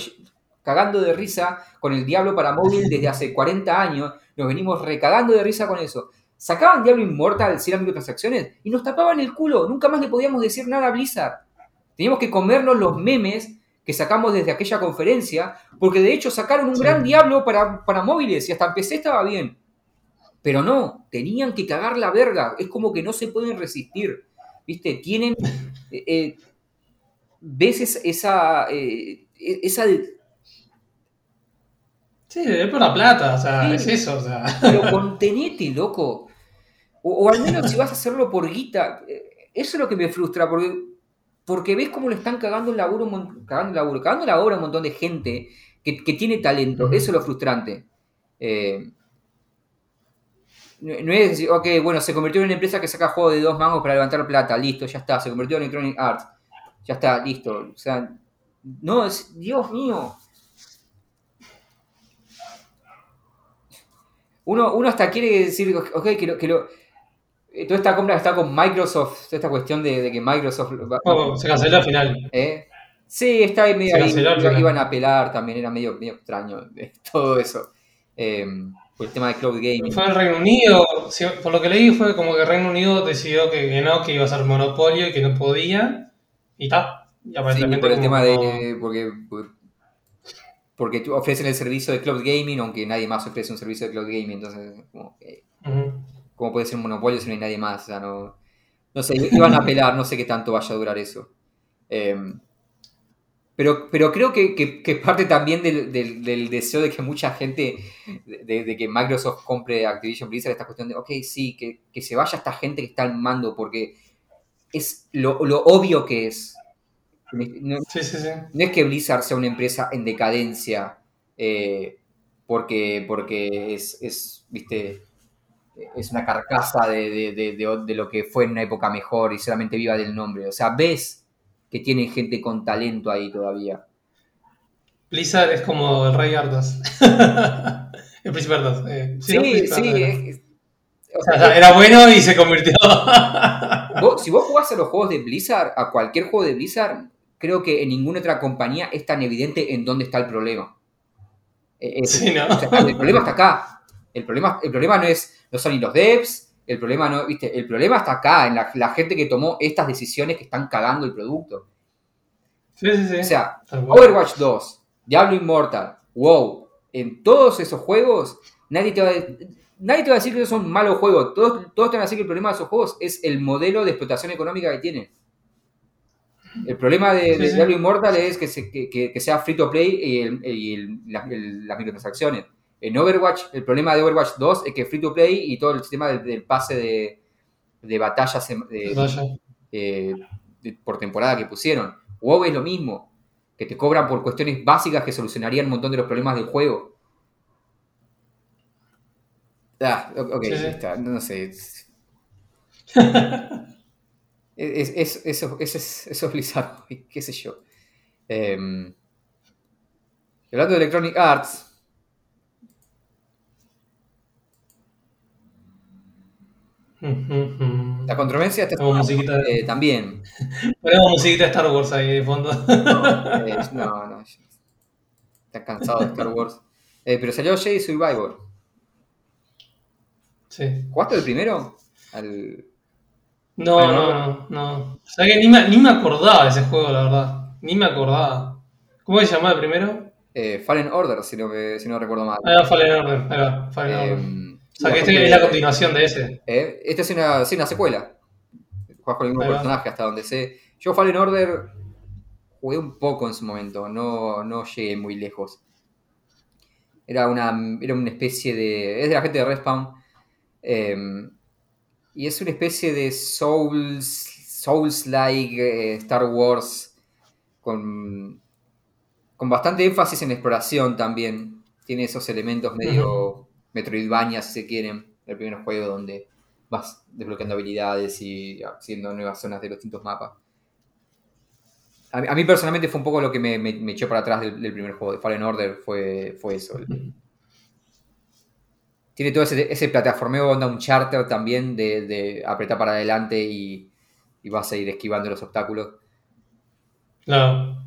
cagando de risa con el Diablo para móvil [laughs] desde hace 40 años. Nos venimos recagando de risa con eso. Sacaban Diablo Immortal sin las microtransacciones y nos tapaban el culo. Nunca más le podíamos decir nada a Blizzard. Teníamos que comernos los memes que sacamos desde aquella conferencia, porque de hecho sacaron un Sí. gran Diablo para, para móviles y hasta en PC estaba bien. Pero no, tenían que cagar la verga. Es como que no se pueden resistir. ¿Viste? Tienen. eh, eh, ¿Ves es- esa. eh, esa. Sí, es por la plata, o sea, Sí. es eso, o sea. Pero contenete, loco. O, o al menos si vas a hacerlo por guita. eh, Eso es lo que me frustra, porque, porque ves cómo le están cagando el laburo, cagando el laburo, cagando la obra a un montón de gente que, que tiene talento. Eso es lo frustrante. Eh, no, es decir, ok, bueno, se convirtió en una empresa que saca juegos de dos mangos para levantar plata, listo, ya está, se convirtió en Electronic Arts, ya está, listo. O sea, no, es, Dios mío. Uno, uno hasta quiere decir, ok, que lo, que lo- toda esta compra está con Microsoft, toda esta cuestión de, de que Microsoft... va- se canceló al final. ¿eh? Sí, está ahí medio ahí, final. iban a apelar también, era medio, medio extraño eh, [laughs] todo eso. Eh, por el tema de cloud gaming. Fue el Reino Unido, por lo que leí fue como que Reino Unido decidió que, que no, que iba a ser monopolio y que no podía, y está. Y Sí, aparentemente por el tema no- de. Porque, porque tú ofrecen el servicio de cloud gaming, aunque nadie más ofrece un servicio de cloud gaming. Entonces, como que. ¿Cómo puede ser un monopolio si no hay nadie más? O sea, no, no sé, iban a apelar, no sé qué tanto vaya a durar eso. Eh, pero, pero creo que, que- que parte también del, del- del deseo de que mucha gente, de, de que Microsoft compre Activision Blizzard, esta cuestión de, ok, sí, que, que se vaya esta gente que está al mando, porque es lo, lo obvio que es. No, Sí, sí, sí. no es que Blizzard sea una empresa en decadencia eh, porque, porque es, es, viste, es una carcasa de, de- de- de- lo que fue en una época mejor y solamente viva del nombre. O sea, ves que tienen gente con talento ahí todavía. Blizzard es como el rey Arthas. [laughs] el príncipe Arthas. eh, Sí, ¿no? sí. Era. es- o O sea, sea, era bueno y se convirtió. [laughs] vos- si vos jugás a los juegos de Blizzard, a cualquier juego de Blizzard, creo que en ninguna otra compañía es tan evidente en dónde está el problema. Eh, es- Sí, ¿no? O sea, el problema está acá. El problema, el problema no es, no son ni los devs, el problema no, viste, el problema está acá, en la, la gente que tomó estas decisiones que están cagando el producto. Sí, sí, sí. O sea. Overwatch 2, Diablo Immortal, WoW, en todos esos juegos, nadie te va a, nadie te va a decir que esos son malos juegos. Todos, todos te van a decir que el problema de esos juegos es el modelo de explotación económica que tienen. El problema de, Sí, de sí. Diablo Immortal es que, se- que- que- que sea free to play y, el- y el- la- el- las microtransacciones. En Overwatch, el problema de Overwatch 2 es que free to play y todo el sistema del, del pase de, de batallas de- eh, de- por temporada que pusieron. WoW es lo mismo, que te cobran por cuestiones básicas que solucionarían un montón de los problemas del juego. Ah, ok, Sí, está, no sé. Es, [laughs] es- es- eso, es, eso es Blizzard, [laughs] qué sé yo. Em, hablando de Electronic Arts, la controversia está musiquita de- eh, también. Ponemos musiquita de Star Wars ahí de fondo. No, eh, no, no. Está cansado de Star Wars. Eh, pero salió Jedi Survivor. Sí. ¿Jugaste el primero? Al... No, no, no, no. O sea que ni me, ni me acordaba de ese juego, la verdad. Ni me acordaba. ¿Cómo se llamaba el primero? eh, Fallen Order, si no, si no recuerdo mal. Ah, Fallen Order. Ahí va, Fallen Order. O sea que este es la continuación de ese. Eh, esta es una, sí, una secuela. Juegas con el mismo personaje hasta donde sé. Yo Fallen Order jugué un poco en su momento, no, no llegué muy lejos. Era una, era una especie de... Es de la gente de Respawn. eh, y es una especie de Souls... Souls-like eh, Star Wars con, con bastante énfasis en exploración también. Tiene esos elementos medio Metroidvania, si se quieren, el primer juego donde vas desbloqueando habilidades y haciendo nuevas zonas de los distintos mapas. A mí, personalmente fue un poco lo que me, echó para atrás del, primer juego de Fallen Order, fue, fue eso. Tiene todo ese, ese plataformeo onda un charter también de, apretar para adelante y vas a ir esquivando los obstáculos. Claro.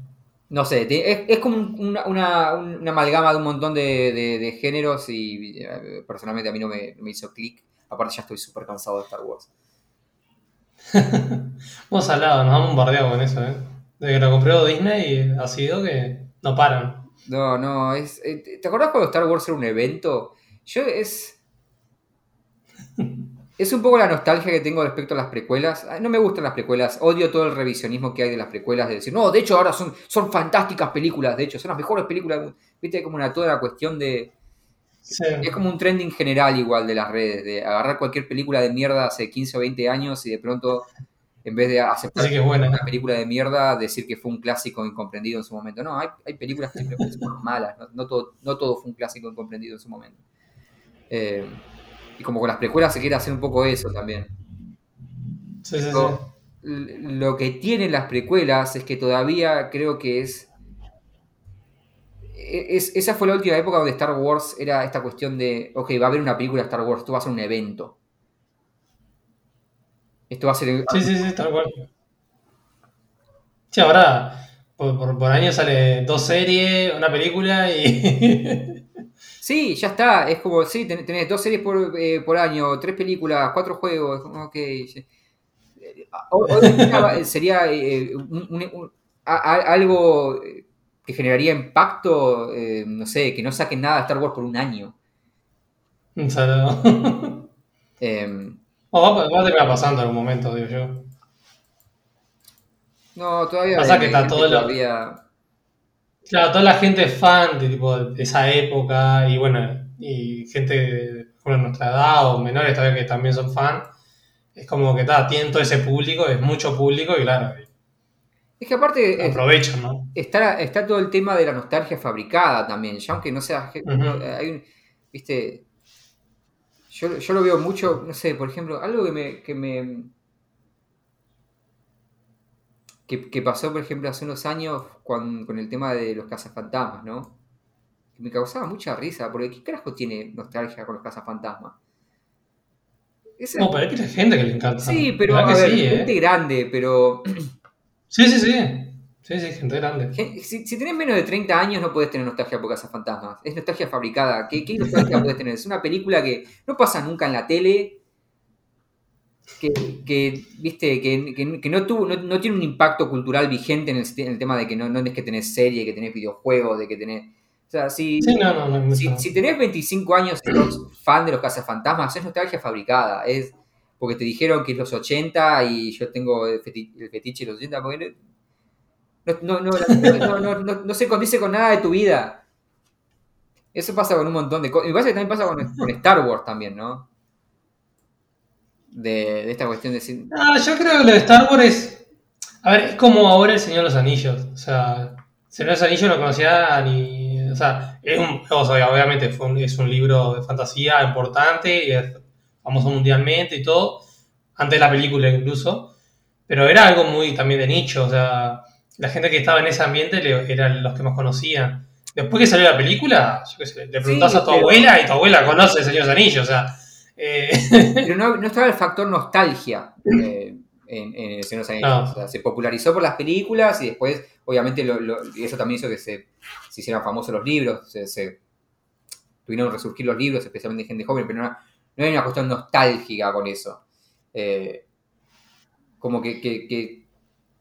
No sé, es, es como un- una, una- una amalgama de un montón de, de- de géneros y eh, personalmente a mí no me, no me hizo clic. Aparte ya estoy súper cansado de Star Wars. [laughs] Vos al lado, nos han bombardeado con eso, ¿eh? Desde que lo compró Disney ha sido que no paran. No, no, es. eh, ¿Te acordás cuando Star Wars era un evento? Yo es. [laughs] Es un poco la nostalgia que tengo respecto a las precuelas. No me gustan las precuelas. Odio todo el revisionismo que hay de las precuelas. De decir, no, de hecho ahora son, son fantásticas películas. De hecho, son las mejores películas. del mundo". Viste, hay como una toda la cuestión de. Sí. Es como un trending general igual de las redes. De agarrar cualquier película de mierda hace 15 o 20 años y de pronto, en vez de aceptar que buena. una película de mierda, decir que fue un clásico incomprendido en su momento. No, hay, hay películas que simplemente son malas, no, no todo, no todo fue un clásico incomprendido en su momento. Eh, y como con las precuelas se quiere hacer un poco eso también. Sí, sí, sí. Lo, lo que tienen las precuelas es que todavía creo que es, es- Esa fue la última época donde Star Wars era esta cuestión de, ok, va a haber una película de Star Wars, esto va a ser un evento. Esto va a ser... Sí, sí, sí, tal cual. Sí, ahora por, por- por año sale dos series, una película y. [laughs] Sí, ya está. Es como, sí, ten- tenés dos series por, eh, por año, tres películas, cuatro juegos. Ok. Eh, o- día [laughs] sería eh, un- un- un- a- a- algo que generaría impacto, eh, no sé, que no saquen nada de Star Wars por un año. O. [laughs] Eh, O va, va a terminar pasando en algún momento, digo yo. no, todavía. Pasa que está todo todavía- Claro, toda la gente es fan de, tipo, de esa época y bueno, y gente de nuestra edad o menores también que también son fan. Es como que ta, tienen todo ese público, es mucho público y claro, Es que aparte. es- aprovechan, ¿no? Está, está todo el tema de la nostalgia fabricada también, ya aunque no sea... No, hay un- viste, yo, yo lo veo mucho, no sé, por ejemplo, algo que me... Que, me que, que pasó, por ejemplo, hace unos años con, con el tema de los cazafantasmas, ¿no? Que me causaba mucha risa, porque ¿qué carajo tiene nostalgia con los cazafantasmas? Ese- No, pero hay mucha gente que le encanta. sí, pero ¿Verdad a que ver, sí, gente ¿eh? grande, pero [clears throat] Sí, sí, sí. Sí, sí, gente grande. Si, si tenés menos de 30 años no podés tener nostalgia por Fantasmas. Es nostalgia fabricada. ¿Qué, qué nostalgia [laughs] podés tener? Es una película que no pasa nunca en la tele. Que, que, viste, que, que- que no, tuvo, no, no tiene un impacto cultural vigente en el, en el tema de que no, no es que tenés serie, que tenés videojuegos, de que tenés... O sea, si, Sí, no, si, si tenés 25 años y sos fan de los cazafantasmas, es nostalgia fabricada. Es porque te dijeron que es los 80 y yo tengo el, feti- el fetiche de los 80. Porque no, no, no, no, no, no- no se condice con nada de tu vida. Eso pasa con un montón de cosas. Me parece que también pasa con, con Star Wars también, ¿no? De, de esta cuestión de. Ah, yo creo que lo de Star Wars es. A ver, es como ahora el Señor de los Anillos. O sea, el Señor de los Anillos no conocía ni. O sea, es un, o sea, obviamente fue un- es un libro de fantasía importante y es famoso mundialmente y todo. Antes de la película incluso. Pero era algo muy también de nicho. O sea, la gente que estaba en ese ambiente le- eran los que más conocían. Después que salió la película, yo qué sé, le preguntás Sí, a tu pero- abuela y tu abuela conoce el Señor de los Anillos. O sea, eh, Pero no, [laughs] no estaba el factor nostalgia eh, en, en los Anillos. No. O sea, se popularizó por las películas y después, obviamente, lo- eso también hizo que se, se hicieran famosos los libros. Se, se- tuvieron que resurgir los libros, especialmente de gente joven, pero no, no hay una cuestión nostálgica con eso. Eh, como que, que- que,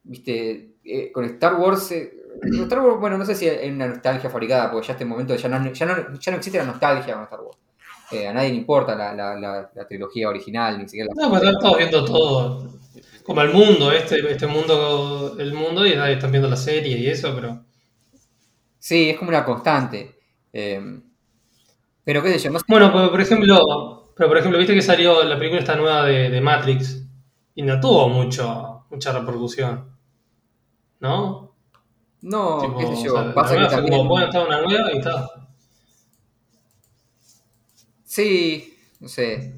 viste, eh, con Star Wars, eh, Star Wars, bueno, no sé si hay una nostalgia fabricada, porque ya este momento ya no, ya no, ya no existe la nostalgia con Star Wars. Eh, a nadie le importa la, la- la- la trilogía original, ni siquiera la... No, pues están todos viendo todo. Como el mundo, este, este mundo, el mundo, y ahí están viendo la serie y eso, pero. Sí, es como una constante. Eh, pero qué sé yo, no sé. Bueno, pues, por ejemplo, pero por ejemplo, viste que salió la película esta nueva de, de Matrix y no tuvo mucho, mucha repercusión. ¿No? No, Tipo, qué sé o yo. sea, la pasa que también. como, bueno, está una nueva y está. Sí, no sé.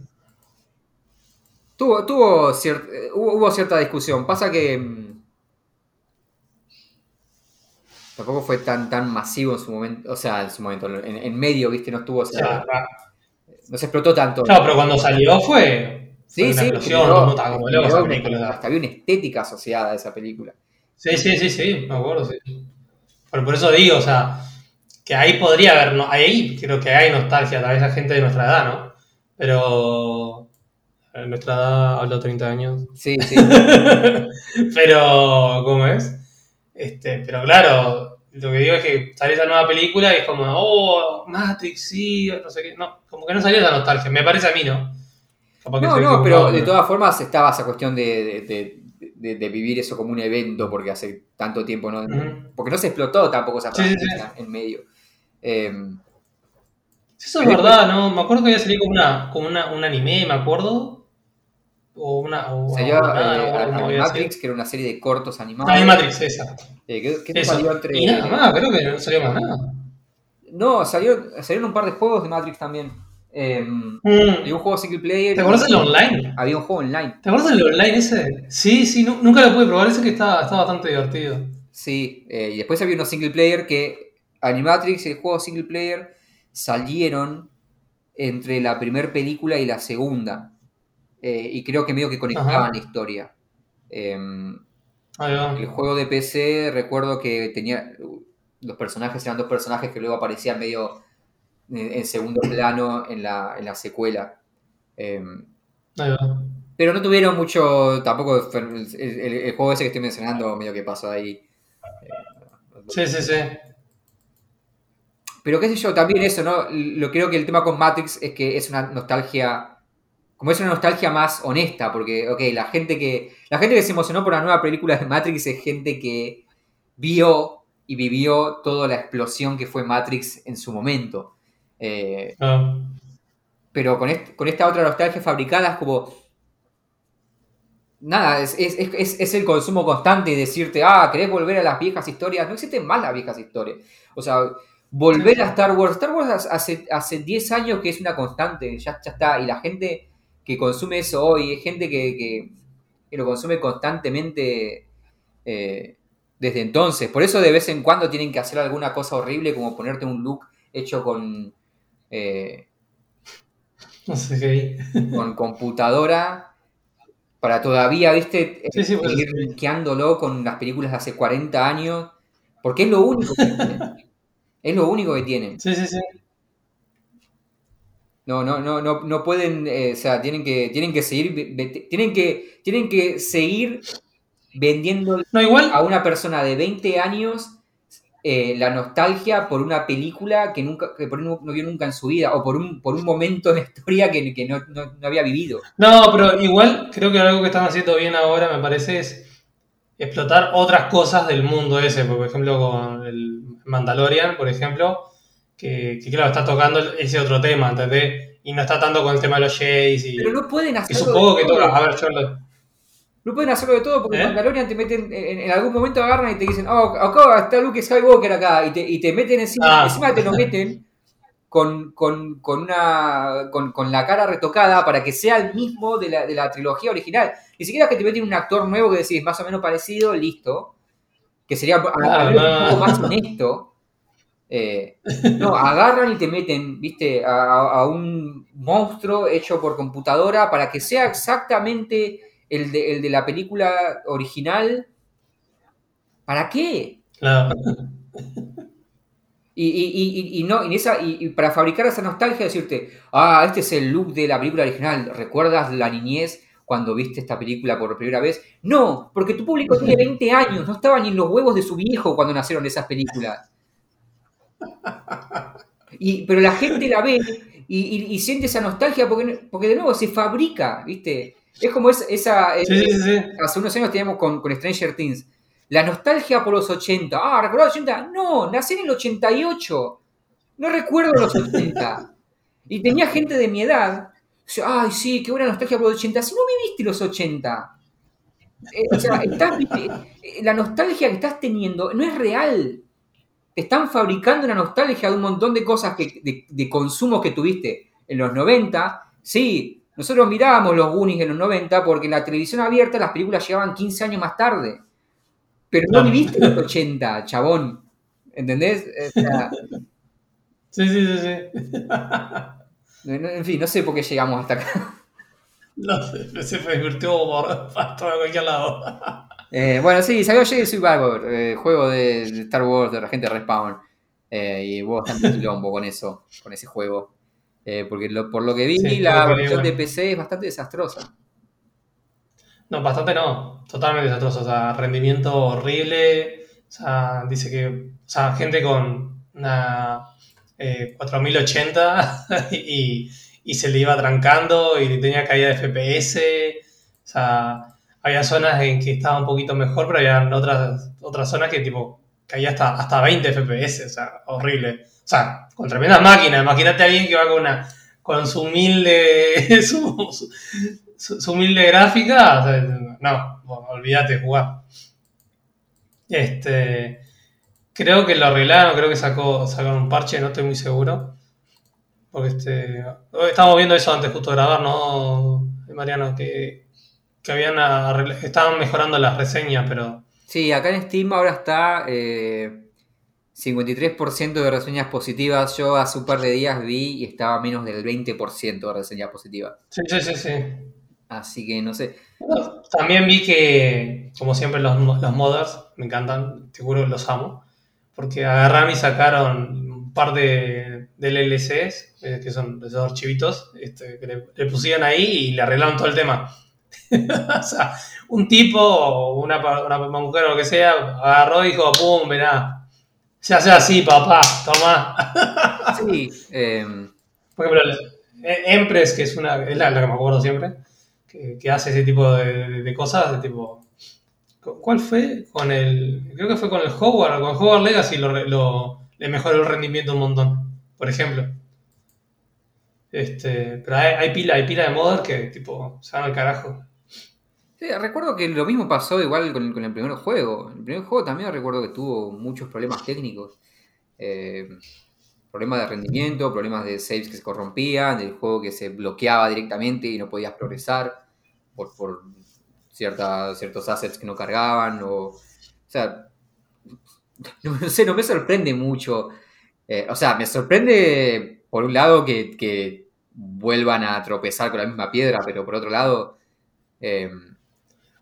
Tuvo, tuvo, cier- eh, hubo, hubo cierta discusión. Pasa que. mm, Tampoco fue tan, tan masivo en su momento. O sea, en su momento. En, en medio, viste, no estuvo. o sea, no se explotó tanto. claro, pero cuando salió fue. fue Sí, una sí, generó- generó esa película. hasta había una estética asociada a esa película. Sí, sí, sí, sí, me acuerdo, sí. Pero por eso digo, o sea, que ahí podría haber, no, ahí creo que hay nostalgia, tal vez la gente de nuestra edad, ¿no? Pero en nuestra edad hablo 30 años. Sí, sí. [laughs] pero, ¿cómo es? Este, pero claro, lo que digo es que sale esa nueva película y es como, oh, Matrix, sí, no sé qué, no, como que no salió esa nostalgia, me parece a mí, ¿no? Capaz No, no, pero de todas formas estaba esa cuestión de, de- de- de- de vivir eso como un evento, porque hace tanto tiempo no. Porque no se explotó tampoco esa Sí, sí, franquicia en medio. Eh, Eso es verdad, ¿no? Me acuerdo que había salido como, una, como una, un anime, me acuerdo. O una. O salió eh, Matrix, que era una serie de cortos animados. Ah, Matrix, esa. eh, que, salió entre. Y nada más, creo que no salió más nada. No, salió, salieron un par de juegos de Matrix también. Eh, Mm. había un juego single player. ¿Te acuerdas del online? Había un juego online. ¿Te acuerdas del online ese? Sí, sí, nu- nunca lo pude probar, ese que está, está bastante divertido. Sí, eh, y después había unos single player que Animatrix y el juego single player salieron entre la primera película y la segunda. Eh, y creo que medio que conectaban Ajá. la historia. Eh, Ahí va. el juego de PC recuerdo que tenía los personajes eran dos personajes que luego aparecían medio en, en segundo plano en la, en la secuela. Em, Ahí va. pero no tuvieron mucho, tampoco el, el- el juego ese que estoy mencionando, medio que pasó ahí. Sí, sí, sí. Pero qué sé yo, también eso, ¿no? Lo creo que el tema con Matrix es que es una nostalgia, como es una nostalgia más honesta, porque, ok, la gente que, la gente que se emocionó por la nueva película de Matrix es gente que vio y vivió toda la explosión que fue Matrix en su momento. Eh, Ah. pero con, con esta otra nostalgia fabricada es como... Nada, es, es- es- es- es el consumo constante y decirte, ah, ¿querés volver a las viejas historias? No existen más las viejas historias. O sea, volver a Star Wars. Star Wars hace, hace 10 años que es una constante, ya, ya está. Y la gente que consume eso hoy es gente que, que- que lo consume constantemente eh, desde entonces. Por eso de vez en cuando tienen que hacer alguna cosa horrible como ponerte un look hecho con... eh, No sé qué. con computadora para todavía, viste, Sí, sí, pues, seguir sí. linkeándolo con las películas de hace 40 años, porque es lo único que. Es lo único que tienen. Sí, sí, sí. No, no, no, no, no pueden, eh, o sea, tienen que, tienen que seguir, tienen que, tienen que seguir vendiendo No, igual. a una persona de 20 años eh, la nostalgia por una película que nunca, que por no, no vio nunca en su vida, o por un, por un momento en la historia que, que no, no- no había vivido. No, pero igual creo que algo que están haciendo bien ahora, me parece, es explotar otras cosas del mundo ese. Por ejemplo, con el Mandalorian, por ejemplo, que, que claro, está tocando ese otro tema, ¿entendés? Y no está tanto con el tema de los Jays y... Pero no pueden que hacerlo. supongo de que todo. A ver, yo lo- No pueden hacerlo de todo porque ¿Eh? Mandalorian te meten, en, en algún momento agarran y te dicen, oh, acá está Luke Skywalker acá, y te, y te meten encima, Ah. encima te lo meten con, con, con una, con, con la cara retocada para que sea el mismo de la, de la trilogía original. Ni siquiera que te meten un actor nuevo que decís más o menos parecido, listo, que sería a- a- Ah, ver, un poco más honesto. Eh, no, agarran y te meten, viste, a, un monstruo hecho por computadora para que sea exactamente el de, el de la película original. ¿Para qué? Claro. Y, y- y- y- y no, y, esa, y para fabricar esa nostalgia, decirte, ah, este es el look de la película original, ¿recuerdas la niñez cuando viste esta película por primera vez? No, porque tu público tiene [laughs] 20 años, no estaba ni en los huevos de su viejo cuando nacieron esas películas. Y, pero la gente la ve y, y- y siente esa nostalgia porque, porque de nuevo se fabrica, ¿viste? Es como esa... esa Sí, sí, sí, hace unos años teníamos con, con Stranger Things. La nostalgia por los 80. Ah, ¿recordás los 80? No, nací en el 88. No recuerdo los 80. Y tenía gente de mi edad. Ay, sí, qué buena nostalgia por los 80. Si no viviste los 80. Eh, o sea, estás, viste, [laughs] eh, la nostalgia que estás teniendo no es real. Te están fabricando una nostalgia de un montón de cosas que, de, de consumo que tuviste en los 90. Sí, nosotros mirábamos los Goonies en los 90 porque en la televisión abierta las películas llegaban 15 años más tarde. Pero no Claro. viviste los [laughs] 80, chabón. ¿Entendés? O sea, Sí, sí, sí, sí. En fin, no sé por qué llegamos hasta acá. [laughs] No sé, se me divirtió por [laughs] para cualquier lado. [laughs] Eh, bueno, sí, salió Jedi Survivor, eh, juego de Star Wars de la gente de Respawn. Eh, y hubo bastante quilombo con eso, con ese juego. Eh, porque lo- por lo que vi, Sí, la versión de. PC es bastante desastrosa. No, bastante no. Totalmente desastroso. O sea, rendimiento horrible. O sea, dice que. O sea, gente con una eh, 4080 [laughs] y, y se le iba trancando y tenía caída de FPS. O sea, había zonas en que estaba un poquito mejor, pero había otras, otras zonas que tipo caía hasta, hasta 20 FPS. O sea, horrible. O sea, con tremendas máquinas. Imagínate a alguien que va con una. con su humilde. [laughs] su- humilde gráfica, no, olvídate jugar. Este, creo que lo arreglaron, creo que sacó, sacaron un parche, no estoy muy seguro. Porque este, estábamos viendo eso antes justo de grabar, ¿no, Mariano? Que, que habían arregla- estaban mejorando las reseñas, pero Sí, acá en Steam ahora está eh, 53% de reseñas positivas. Yo hace un par de días vi y estaba menos del 20% de reseñas positivas. sí, sí, sí, sí. Así que no sé. Bueno, También vi que, como siempre, los, los modders me encantan, seguro los amo, porque agarraron y sacaron un par de, de LLCs, eh, que son esos archivitos, este, que le, le pusieron ahí y le arreglaron todo el tema. [laughs] o sea, un tipo, una, una mujer o lo que sea, agarró y dijo, pum, verá, se hace así, papá, toma. [laughs] Sí, eh, Por ejemplo, Empress, que es una, es la, la que me acuerdo siempre, que, que hace ese tipo de, de- de cosas, de tipo... ¿Cuál fue? Con el. Creo que fue con el Howard, con el Howard Legacy lo, le mejoró el rendimiento un montón, por ejemplo. Este, pero hay, pila, hay pila de modder que tipo se van al carajo. Sí, recuerdo que lo mismo pasó igual con, con el primer juego. El primer juego también recuerdo que tuvo muchos problemas técnicos. Eh, problemas de rendimiento, problemas de saves que se corrompían, del juego que se bloqueaba directamente y no podías progresar por, por cierta- ciertos assets que no cargaban. O, o sea, no, sé, no me sorprende mucho. Eh, o sea, me sorprende por un lado que, que vuelvan a tropezar con la misma piedra, pero por otro lado... eh,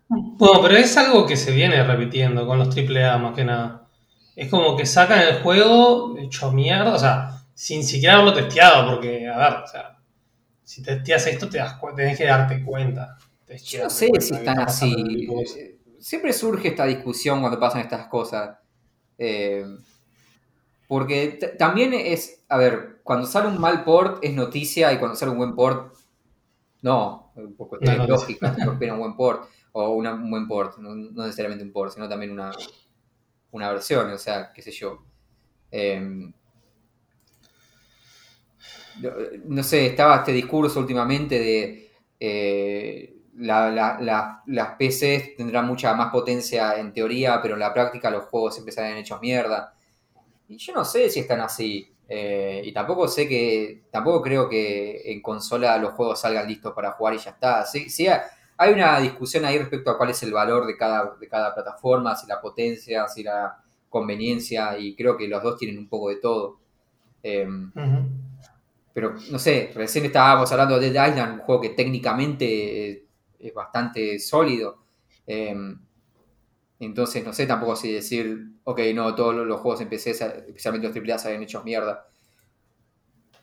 Bueno, pero es algo que se viene repitiendo con los AAA más que nada. Es como que sacan el juego hecho mierda, o sea, sin siquiera haberlo testeado, porque, a ver, o sea, si testeas esto te das tenés que darte cuenta. Yo no sé si están así. Siempre surge esta discusión cuando pasan estas cosas. Eh, porque también es, a ver, cuando sale un mal port es noticia y cuando sale un buen port, no, por cuestiones No noticia. lógicas, rompieron un buen port o una- un buen port, no, no necesariamente un port, sino también una, una versión, o sea, qué sé yo. Eh, no, no sé, estaba este discurso últimamente de eh, la- la- la- las PCs tendrán mucha más potencia en teoría, pero en la práctica los juegos siempre salen hechos mierda. Y yo no sé si están así. eh, y tampoco sé que. Tampoco creo que en consola los juegos salgan listos para jugar y ya está. Sí, sí, hay una discusión ahí respecto a cuál es el valor de cada, de cada plataforma, si la potencia, si la conveniencia, y creo que los dos tienen un poco de todo. Eh, Ujú. pero no sé, recién estábamos hablando de Dead Island, un juego que técnicamente eh, es bastante sólido. Eh, entonces, no sé tampoco si decir, ok, no, todos los- juegos en PC, especialmente los AAA, salen hechos mierda.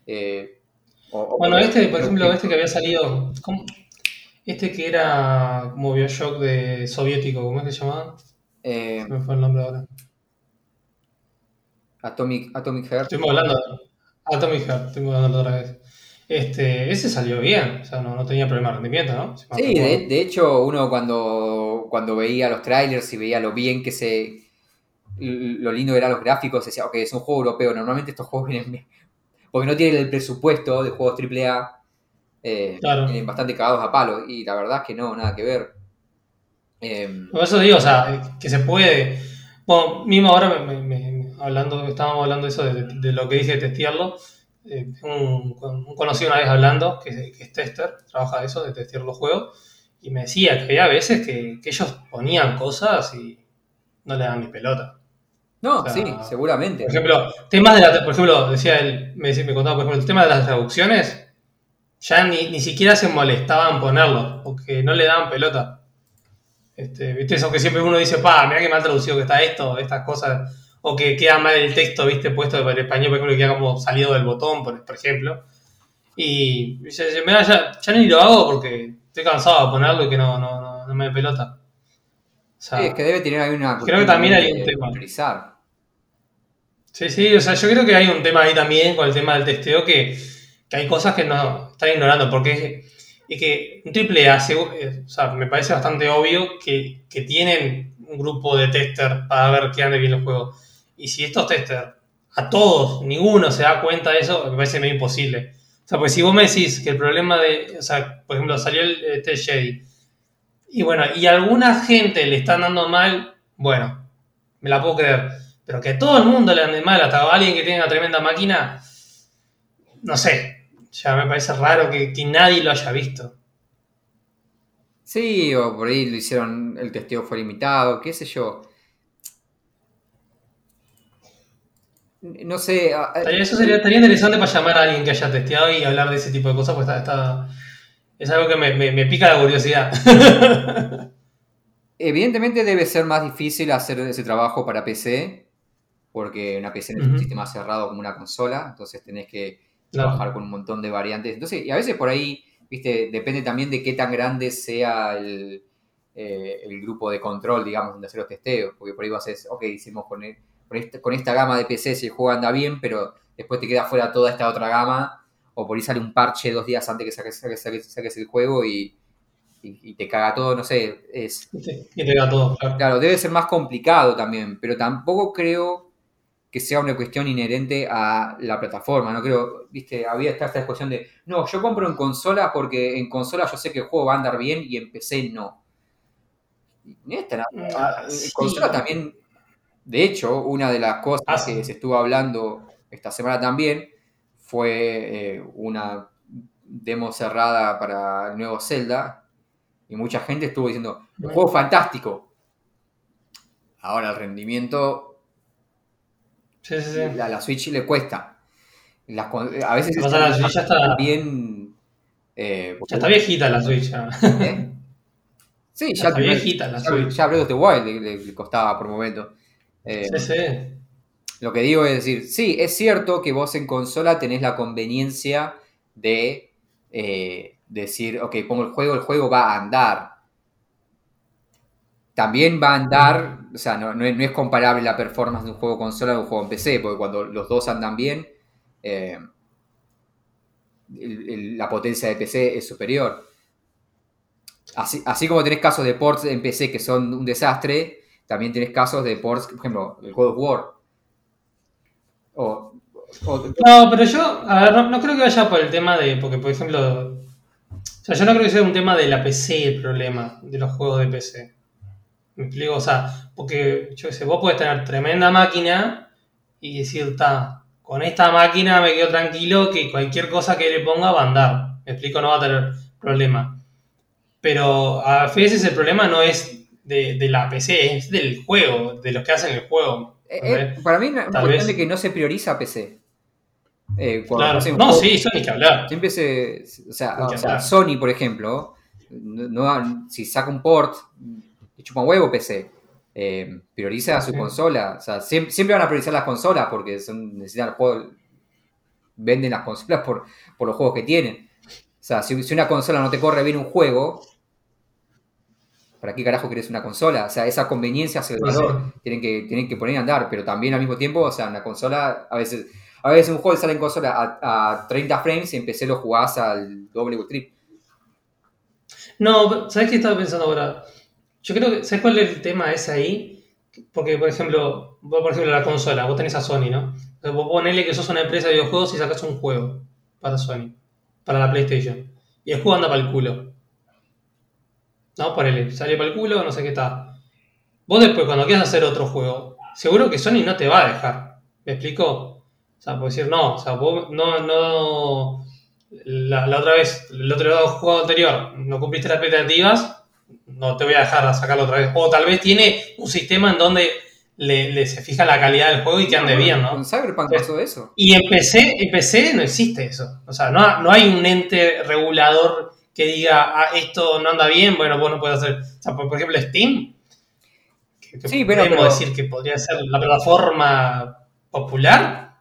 Eh, o- Bueno, este, por ejemplo, este que había salido, ¿cómo? este que era como Bioshock de soviético, ¿cómo es que se llamaba? eh, Se me fue el nombre ahora. Atomic, Atomic Heart. Estuvimos hablando, Atomic Heart, estuvimos hablando otra vez. Este, ese salió bien, o sea, no, no tenía problema de rendimiento, ¿no? Si Sí, de, de hecho, uno cuando, cuando veía los trailers y veía lo bien que se. lo lindo que eran los gráficos, decía, ok, es un juego europeo. Normalmente estos juegos vienen. Porque no tienen el presupuesto de juegos AAA. Eh, Claro. Vienen bastante cagados a palo. Y la verdad es que no, nada que ver. Em, Por eso digo, o sea, que se puede. Bueno, mismo ahora me- me- me- hablando, estábamos hablando de eso, de, de lo que dije de testearlo. Eh, un, un conocido una vez hablando, que, que es tester, trabaja de eso, de testear los juegos, y me decía que había veces que, que ellos ponían cosas y no le daban ni pelota. no, o sea, sí, seguramente. Por ejemplo, temas de la, por ejemplo, decía él, me, decía- me contaba, por ejemplo, el tema de las traducciones, ya ni, ni siquiera se molestaban ponerlo, porque no le daban pelota. Este, ¿Viste eso que siempre uno dice, pa, mira que mal traducido que está esto, estas cosas, o que queda mal el texto, viste, puesto en español, por ejemplo, que queda como salido del botón, por, por ejemplo. Y dice, mira, ya, ya ni lo hago porque estoy cansado de ponerlo y que no, no, no, no me pelota. O sea, Sí, es que debe tener ahí una. Creo que también hay un tema. priorizar. Sí, sí, o sea, yo creo que hay un tema ahí también con el tema del testeo que, que hay cosas que no están ignorando, porque es, es que un triple A, eh, o sea, me parece bastante obvio que, que tienen un grupo de tester para ver qué ande bien el juego. Y si estos testers, a todos, ninguno se da cuenta de eso, me parece medio imposible. O sea, pues si vos me decís que el problema de, o sea, por ejemplo, salió el este Jedi, y bueno, y a alguna gente le están dando mal, bueno, me la puedo creer. Pero que a todo el mundo le ande mal, hasta alguien que tenga una tremenda máquina, no sé. Ya me parece raro que, que nadie lo haya visto. Sí, o por ahí lo hicieron, el testeo fue limitado, qué sé yo. No sé. a- a- Estaría- Eso sería, estaría interesante para llamar a alguien que haya testeado y hablar de ese tipo de cosas, pues está, está- es algo que me, me- me pica la curiosidad. [laughs] Evidentemente debe ser más difícil hacer ese trabajo para PC, porque una PC no es un sistema cerrado como una consola, entonces tenés que trabajar con un montón de variantes. Entonces, y a veces por ahí, viste, depende también de qué tan grande sea el, eh, el grupo de control, digamos, donde hacer los testeos, porque por ahí vas a decir, ok, hicimos con, este, con esta gama de PC si el juego anda bien, pero después te queda fuera toda esta otra gama, o por ahí sale un parche dos días antes que saques, saques, el juego y, te caga todo, no sé. Es, y te caga todo, claro. debe ser más complicado también, pero tampoco creo que sea una cuestión inherente a la plataforma, no creo, viste, había esta, esta discusión de, no, yo compro en consola porque en consola yo sé que el juego va a andar bien y en PC no. esta, ah, en consola también, de hecho, una de las cosas ah, que se estuvo hablando esta semana también fue eh, una demo cerrada para el nuevo Zelda y mucha gente estuvo diciendo, el juego fantástico. Ahora el rendimiento sí, sí, sí. A la Switch le cuesta. a veces la Switch ya está bien... Eh, ya está viejita la Switch. ¿Eh? Sí, ya, está viejita la Switch. Ya Breath of the Wild le, costaba por sí, sí. Lo que digo es decir, sí, es cierto que vos en consola tenés la conveniencia de eh, decir, ok, pongo el juego, el juego va a andar. También va a andar, o sea, no, es, comparable la performance de un juego consola de un juego en PC, porque cuando los dos andan bien, eh, la potencia de PC es superior. Así, así como tenés casos de ports en PC que son un desastre, también tenés casos de ports, por ejemplo, el God of War no, pero yo, a ver, no, creo que vaya por el tema de, porque por ejemplo, o sea, yo no creo que sea un tema de la PC el problema, de los juegos de PC. Me explico, o sea, porque yo sé, vos puedes tener tremenda máquina y decir, está, con esta máquina me quedo tranquilo que cualquier cosa que le ponga va a andar. Me explico, no va a tener problema. Pero a veces el problema no es de, de la PC, es del juego, de los que hacen el juego. Eh, eh, para mí es cuestión de que no se prioriza PC. Eh, claro. No, sí, Sony que hablar. Siempre se. O sea, Sony, por ejemplo, no, si saca un port, chupa un huevo PC. prioriza su consola. O sea, siempre, van a priorizar las consolas porque son, necesitan juegos. Venden las consolas por, por los juegos que tienen. O sea, si, si una consola no te corre bien un juego, ¿para qué carajo querés una consola? O sea, esa conveniencia hacia el valor tienen, que, tienen que poner a andar, pero también al mismo tiempo, o sea, una consola, a veces, a veces un juego sale en consola a, 30 frames y en PC lo jugás al doble o triple. No, ¿sabes qué estaba pensando ahora? Yo creo que, ¿sabes cuál es el tema ese ahí? Porque, por ejemplo, vos, por ejemplo, la consola, vos tenés a Sony, ¿no? Entonces, vos ponele que sos una empresa de videojuegos y sacas un juego para Sony, para la PlayStation. Y el juego anda para el culo. ¿No? Ponele, sale para el culo, no sé qué está. Vos después, cuando quieras hacer otro juego, seguro que Sony no te va a dejar. ¿Me explico? O sea, puedo decir, no, o sea, vos no, no, la, otra vez, el otro juego anterior, no cumpliste las expectativas, no te voy a dejar sacarlo otra vez. O tal vez tiene un sistema en donde le, se fija la calidad del juego y que ande bien, ¿no? Con Cyberpunk pasó eso. Y en PC, en PC no existe eso. O sea, no, no hay un ente regulador que diga, ah, esto no anda bien, bueno, vos no puedes hacer. O sea, por, ejemplo, Steam. sí, pero, podemos decir que podría ser la plataforma popular.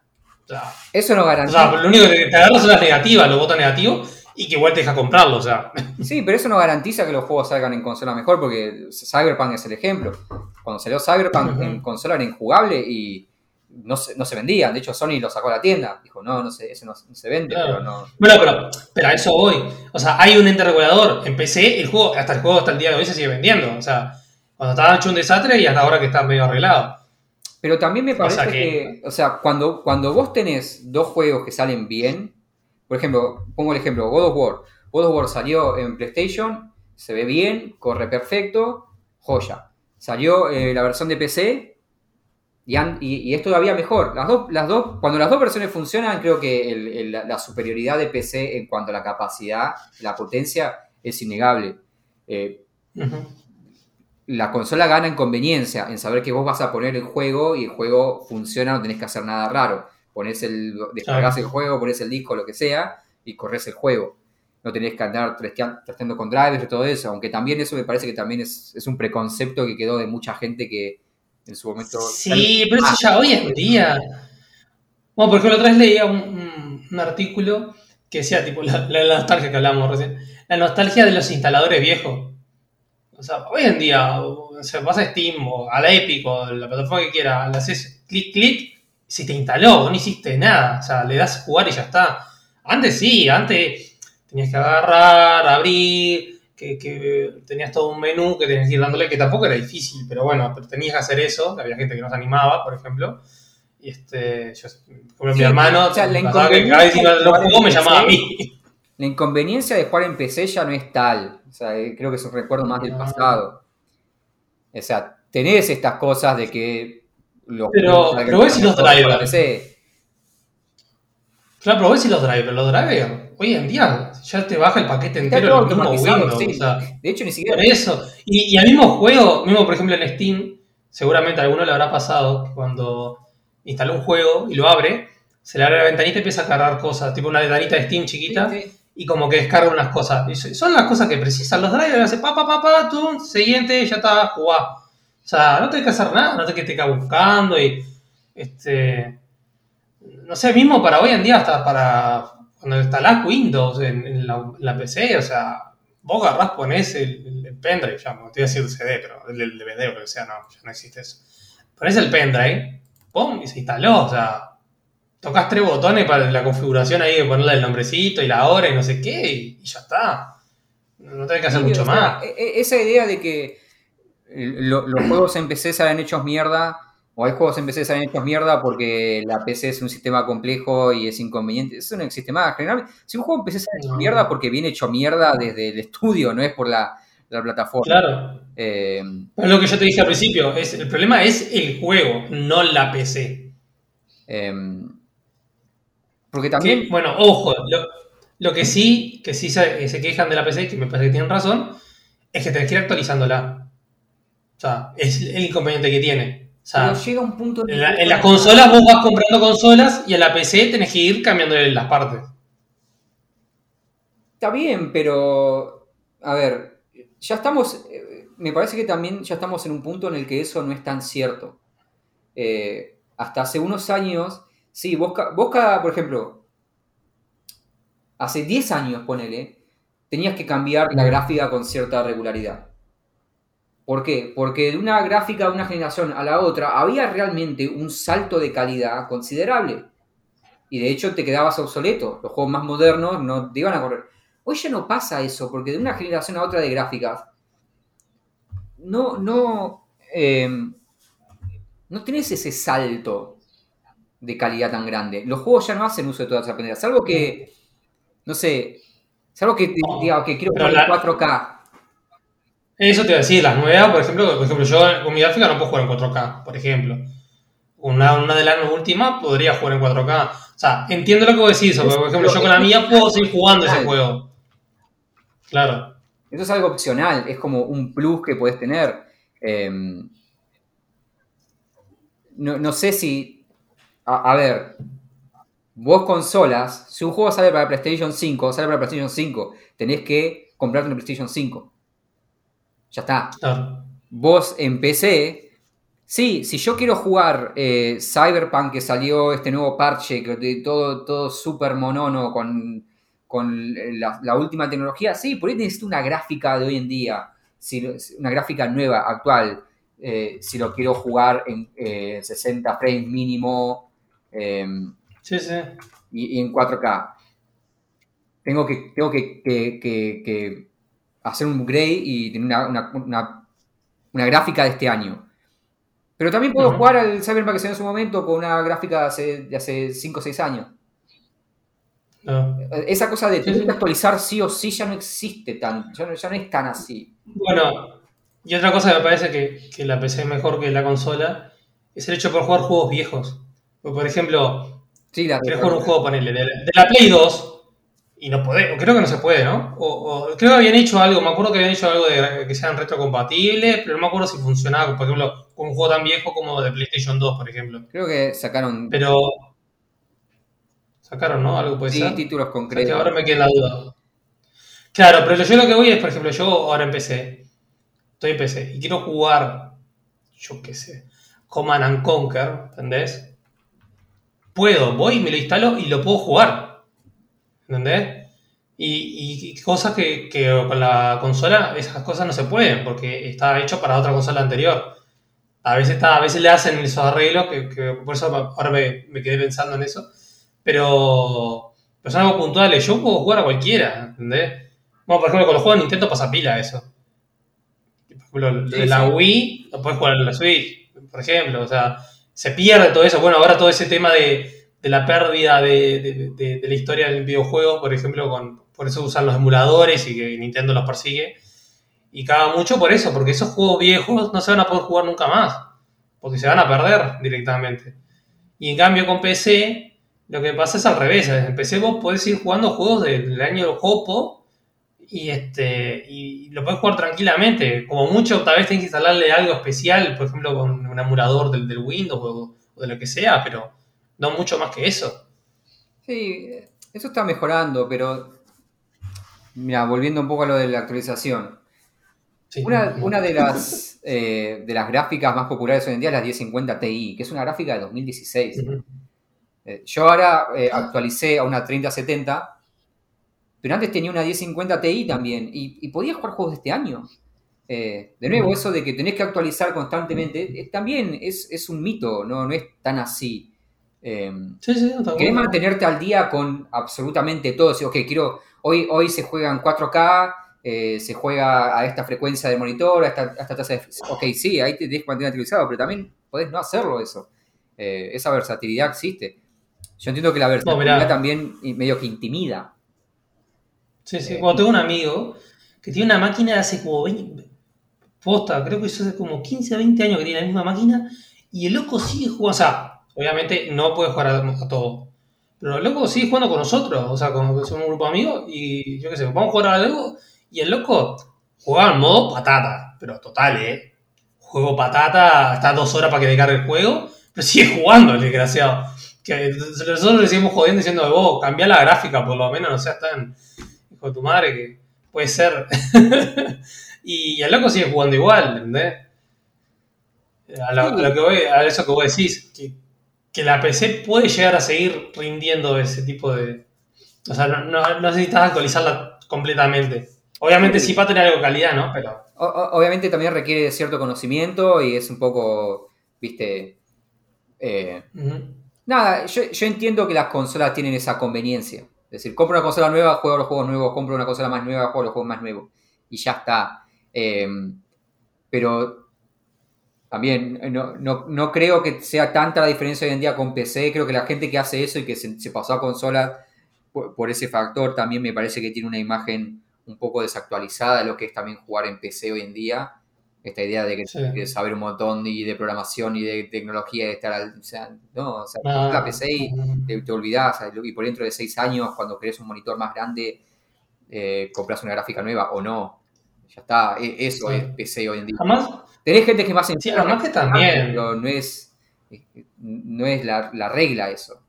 eso no garantiza. O sea, lo único que te agarras son las negativas, los votos negativos, y que igual te deja comprarlo, o sea. [laughs] Sí, pero eso no garantiza que los juegos salgan en consola mejor, porque Cyberpunk es el ejemplo. Cuando salió Cyberpunk en consola era injugable y no se, no se vendían. De hecho, Sony lo sacó a la tienda. Dijo, no, no sé, eso no, se vende, pero no. Bueno, pero, pero a eso voy. O sea, hay un ente regulador. En PC, el juego, hasta el juego hasta el día de hoy se sigue vendiendo. O sea, cuando estaba hecho un desastre y hasta ahora que está medio arreglado. Pero también me parece que, o sea, cuando, cuando vos tenés dos juegos que salen bien, por ejemplo, pongo el ejemplo, God of War. God of War salió en PlayStation, se ve bien, corre perfecto, joya. Salió eh, la versión de PC, y, es todavía mejor. Las dos, las dos, cuando las dos versiones funcionan, creo que la superioridad de PC en cuanto a la capacidad, la potencia, es innegable. Eh, la consola gana en conveniencia, en saber que vos vas a poner el juego y el juego funciona, no tenés que hacer nada raro. Pones el, descargas el juego, pones el disco, lo que sea, y corres el juego. No tenés que andar testeando con drivers y todo eso, aunque también eso me parece que también es, es un preconcepto que quedó de mucha gente que, en su momento. Sí, pero eso ya hoy en día. Bueno, por ejemplo, otra vez leía un, un- un artículo que decía, tipo, la, la nostalgia que hablábamos recién, la nostalgia de los instaladores viejos. O sea, hoy en día, o sea, vas a Steam o a la Epic o a la plataforma que quieras, le haces clic, clic, si te instaló, no hiciste nada. O sea, le das jugar y ya está. Antes sí, antes tenías que agarrar, abrir, que, que tenías todo un menú que tenías que ir dándole, que tampoco era difícil, pero bueno, pero tenías que hacer eso. Había gente que no se animaba, por ejemplo. Y este, yo, como mi Sí, hermano, o sea, la que cada vez que inconveniencia me de llamaba a jugar en mí. La inconveniencia de jugar en PC ya no es tal. O sea, eh, creo que es un recuerdo más del No. pasado. O sea, tenés estas cosas de que los Pero- pero ves si los drivers. Claro, pero ves si los drivers, los drivers, hoy en día ya te baja el paquete entero el mismo Windows. sí. o sea, De hecho, ni siquiera. Por eso. Y, y al mismo juego, mismo por ejemplo en Steam, seguramente a alguno le habrá pasado que cuando instala un juego y lo abre, se le abre la ventanita y empieza a cargar cosas, tipo una ventanita de Steam chiquita, Sí, sí. y como que descarga unas cosas. Y son las cosas que precisan los drivers, hace pa, pa, pa, pa, tú, siguiente, ya está, jugá. O sea, no tenés que hacer nada, no tenés que estar buscando y este. No sé, mismo para hoy en día, hasta para cuando instalás Windows en, en la, en la PC, o sea, vos agarrás, ponés el, el- pendrive, ya, te iba a decir el CD, pero el, el DVD o lo que sea, no, ya no existe eso. Ponés el pendrive, pum, y se instaló, o sea, tocas tres botones para la configuración ahí, de ponerle el nombrecito y la hora y no sé qué, y, y ya está. No tenés que hacer Sí, mucho o sea, más. e- e- Esa idea de que eh, lo- los juegos en PC salen hechos mierda, o hay juegos en PC salen hechos mierda porque la PC es un sistema complejo y es inconveniente, eso no existe más. Generalmente, si un juego en PC hecho No. mierda porque viene hecho mierda desde el estudio, no es por la, la plataforma. Claro. Eh, Es lo que yo te dije al principio, es, el problema es el juego, no la PC. em, porque Que, también, bueno, ojo, lo, lo que sí, que sí se, se quejan de la PC, que me parece que tienen razón, es que tenés que ir actualizándola. O sea, es el inconveniente que tiene. O sea, pero llega un punto en, la- en las consolas vos vas comprando consolas y en la PC tenés que ir cambiándole las partes. Está bien, pero a ver, ya estamos, eh, me parece que también ya estamos en un punto en el que eso no es tan cierto. Eh, hasta hace unos años, sí, vos, vos cada, por ejemplo, hace 10 años, ponele, tenías que cambiar la gráfica con cierta regularidad. ¿Por qué? Porque de una gráfica de una generación a la otra había realmente un salto de calidad considerable. Y de hecho te quedabas obsoleto. Los juegos más modernos no te iban a correr. Hoy ya no pasa eso, porque de una generación a otra de gráficas, no, no, eh, no tenés ese salto de calidad tan grande. Los juegos ya no hacen uso de todas esas pendejas. Salvo que, no sé, salvo que diga, ok, quiero jugar la- 4K. Eso te iba a decir, las nuevas, por ejemplo, por ejemplo, yo con mi gráfica no puedo jugar en 4K, por ejemplo. Una, una de las últimas podría jugar en 4K. O sea, entiendo lo que vos decís, porque, por ejemplo, yo con la mía puedo seguir jugando ese juego. Claro. Eso es algo opcional, es como un plus que puedes tener. Eh, no, no sé si. A, a ver. Vos consolas, si un juego sale para PlayStation 5, sale para PlayStation 5, tenés que comprarte una PlayStation 5. Ya está. Vos en PC, sí, si yo quiero jugar eh, Cyberpunk que salió este nuevo parche, que de todo, todo súper monono con, con la, la última tecnología, sí, por ahí necesito una gráfica de hoy en día, si, una gráfica nueva, actual, eh, si lo quiero jugar en eh, 60 frames mínimo eh, Sí, sí. y, y en 4K. Tengo que, tengo que- que- que hacer un upgrade y tener una, una- una- una gráfica de este año. Pero también puedo jugar al Cyberpunk que salió en su momento con una gráfica de hace, de hace 5 o 6 años. No. Esa cosa de tener que actualizar sí o sí ya no existe tan, ya no, ya no es tan así. Bueno, y otra cosa que me parece que, que la PC es mejor que la consola es el hecho poder jugar juegos viejos. Porque, por ejemplo, Sí, la querés jugar un juego, ponele, de, de la Play 2 y no podés, o creo que no se puede, ¿no? O, o creo que habían hecho algo, me acuerdo que habían hecho algo de que sean retrocompatibles, pero no me acuerdo si funcionaba, por ejemplo, con un juego tan viejo como de PlayStation 2, por ejemplo. Creo que sacaron Pero sacaron, ¿no? Algo puede sí, ser. títulos O sea, que concretos. ahora me queda la duda. Claro, pero yo lo que voy es, por ejemplo, yo ahora empecé, estoy en PC y quiero jugar, yo qué sé, Command and Conquer, ¿entendés? Puedo, voy, me lo instalo y lo puedo jugar. ¿Entendés? Y, y cosas que, que, con la consola, esas cosas no se pueden, porque está hecho para otra consola anterior. A veces, está, a veces le hacen esos arreglos, que, que por eso ahora me, me, quedé pensando en eso. Pero, pero son algo puntuales. Yo puedo jugar a cualquiera, ¿entendés? Bueno, por ejemplo, con los juegos de Nintendo pasa pila eso. Por ejemplo, de la Wii lo puedes jugar en la Switch, por ejemplo. O sea, se pierde todo eso. Bueno, ahora todo ese tema de, de la pérdida de, la historia del videojuego, por ejemplo, con, por eso usan los emuladores y que Nintendo los persigue. Y caga mucho por eso, porque esos juegos viejos no se van a poder jugar nunca más, porque se van a perder directamente. Y en cambio con PC, lo que pasa es al revés. En PC vos podés ir jugando juegos del año del y, este, y lo podés jugar tranquilamente. Como mucho, tal vez tenés que instalarle algo especial, por ejemplo, con un emulador del, Windows o de lo que sea, pero no mucho más que eso. Sí, eso está mejorando, pero Mira, volviendo un poco a lo de la actualización. Sí, una, una, de, las, eh, de las gráficas más populares hoy en día es la 1050 Ti, que es una gráfica de 2016. Uh -huh. eh, yo ahora eh, actualicé a una 3070, pero antes tenía una 1050 Ti también, y, y podía jugar juegos de este año. Eh, de nuevo, uh -huh. eso de que tenés que actualizar constantemente, también es, es, un mito, no, no es tan así. Eh, sí, sí, no, querés mantenerte al día con absolutamente todo. Ok, quiero Hoy, hoy se juega en 4K, eh, se juega a esta frecuencia de monitor, a esta, a esta, tasa de... Ok, sí, ahí te tienes que mantener actualizado, pero también podés no hacerlo eso. Eh, esa versatilidad existe. Yo entiendo que la versatilidad no, también medio que intimida. Sí, sí. Eh, Cuando tengo un amigo que tiene una máquina de hace como 20... Posta, creo que eso hace como 15 o 20 años que tiene la misma máquina y el loco sigue jugando. O sea, obviamente no puede jugar a, a todo pero el loco sigue jugando con nosotros, o sea, con, somos un grupo de amigos y yo qué sé, vamos a jugar a algo y el loco jugaba en modo patata, pero total, ¿eh? Juego patata, está dos horas para que descargue el juego, pero sigue jugando el desgraciado. Que nosotros le seguimos jodiendo diciendo, vos, cambia la gráfica por lo menos, no seas tan hijo de tu madre que puede ser. [laughs] y el loco sigue jugando igual, ¿entendés? A, lo, a, lo que voy, a eso que vos decís, que que la PC puede llegar a seguir rindiendo ese tipo de... O sea, no, no, no necesitas actualizarla completamente. Obviamente sí va a tener algo de calidad, ¿no? Pero... O, obviamente también requiere cierto conocimiento y es un poco, viste... Eh, uh -huh. Nada, yo, yo, entiendo que las consolas tienen esa conveniencia. Es decir, compro una consola nueva, juego los juegos nuevos, compro una consola más nueva, juego los juegos más nuevos. Y ya está. Eh, pero también no, no, no, creo que sea tanta la diferencia hoy en día con PC. Creo que la gente que hace eso y que se, se pasó a consola por, por, ese factor también me parece que tiene una imagen un poco desactualizada de lo que es también jugar en PC hoy en día. Esta idea de que sí. de saber un montón y de programación y de tecnología, de estar al. O sea, no, o sea, ah, la PC y te, te olvidás. Y por dentro de seis años, cuando querés un monitor más grande, eh, compras una gráfica nueva o no. Ya está, e, eso es PC hoy en día. Además, Tenés gente que más sí, además que también. Pero no es, no es la, la, regla eso.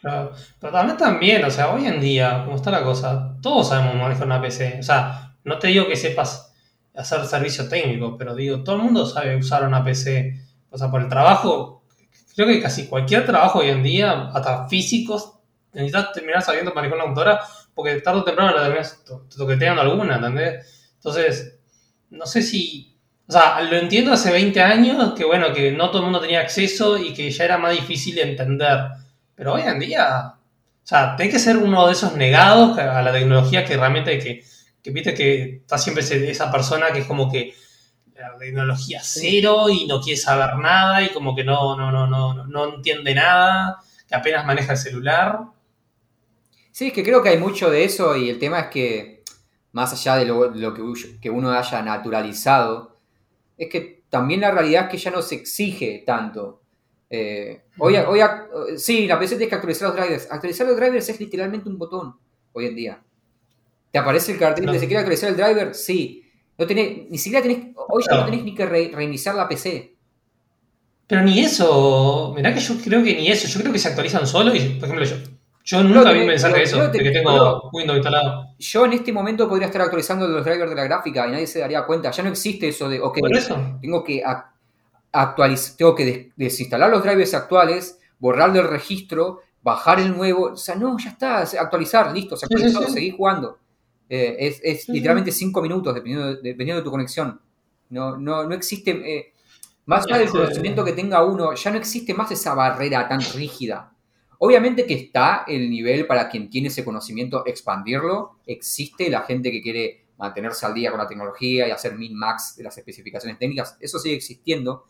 Claro, pero también también, o sea, hoy en día, como está la cosa, todos sabemos manejar una PC. O sea, no te digo que sepas hacer servicio técnico, pero digo, todo el mundo sabe usar una PC. O sea, por el trabajo, creo que casi cualquier trabajo hoy en día, hasta físicos, necesitas terminar sabiendo manejar una computadora, porque tarde o temprano la terminas toqueteando alguna, ¿entendés? Entonces, no sé si o sea, lo entiendo hace 20 años, que bueno, que no todo el mundo tenía acceso y que ya era más difícil de entender. Pero hoy en día, o sea, tenés que ser uno de esos negados a la tecnología que realmente, que, que viste que está siempre esa persona que es como que la tecnología cero y no quiere saber nada y como que no, no, no, no, no entiende nada, que apenas maneja el celular. Sí, es que creo que hay mucho de eso y el tema es que más allá de lo, lo que, que uno haya naturalizado, es que también la realidad es que ya no se exige tanto. Eh, hoy, hoy, sí, la PC tiene que actualizar los drivers. Actualizar los drivers es literalmente un botón hoy en día. ¿Te aparece el cartel de se quiere actualizar el driver? Sí. No tenés, ni siquiera tenés, hoy ya no tenés ni que re, reiniciar la PC. Pero ni eso, mirá que yo creo que ni eso, yo creo que se actualizan solo y, por ejemplo, yo, yo nunca vi un mensaje de eso, de que tengo no, Windows instalado. Yo en este momento podría estar actualizando los drivers de la gráfica y nadie se daría cuenta. Ya no existe eso de, ok, eso? tengo que actualiz tengo que des- desinstalar los drivers actuales, borrar del registro, bajar el nuevo. O sea, no, ya está, es actualizar, listo, se Sí, sí, actualizó, sí. seguí jugando. Eh, es es literalmente cinco minutos, dependiendo de, dependiendo de tu conexión. No, no, no existe. eh, más allá del Este- conocimiento que tenga uno, ya no existe más esa barrera tan rígida. Obviamente que está el nivel para quien tiene ese conocimiento expandirlo. Existe la gente que quiere mantenerse al día con la tecnología y hacer min-max de las especificaciones técnicas. Eso sigue existiendo.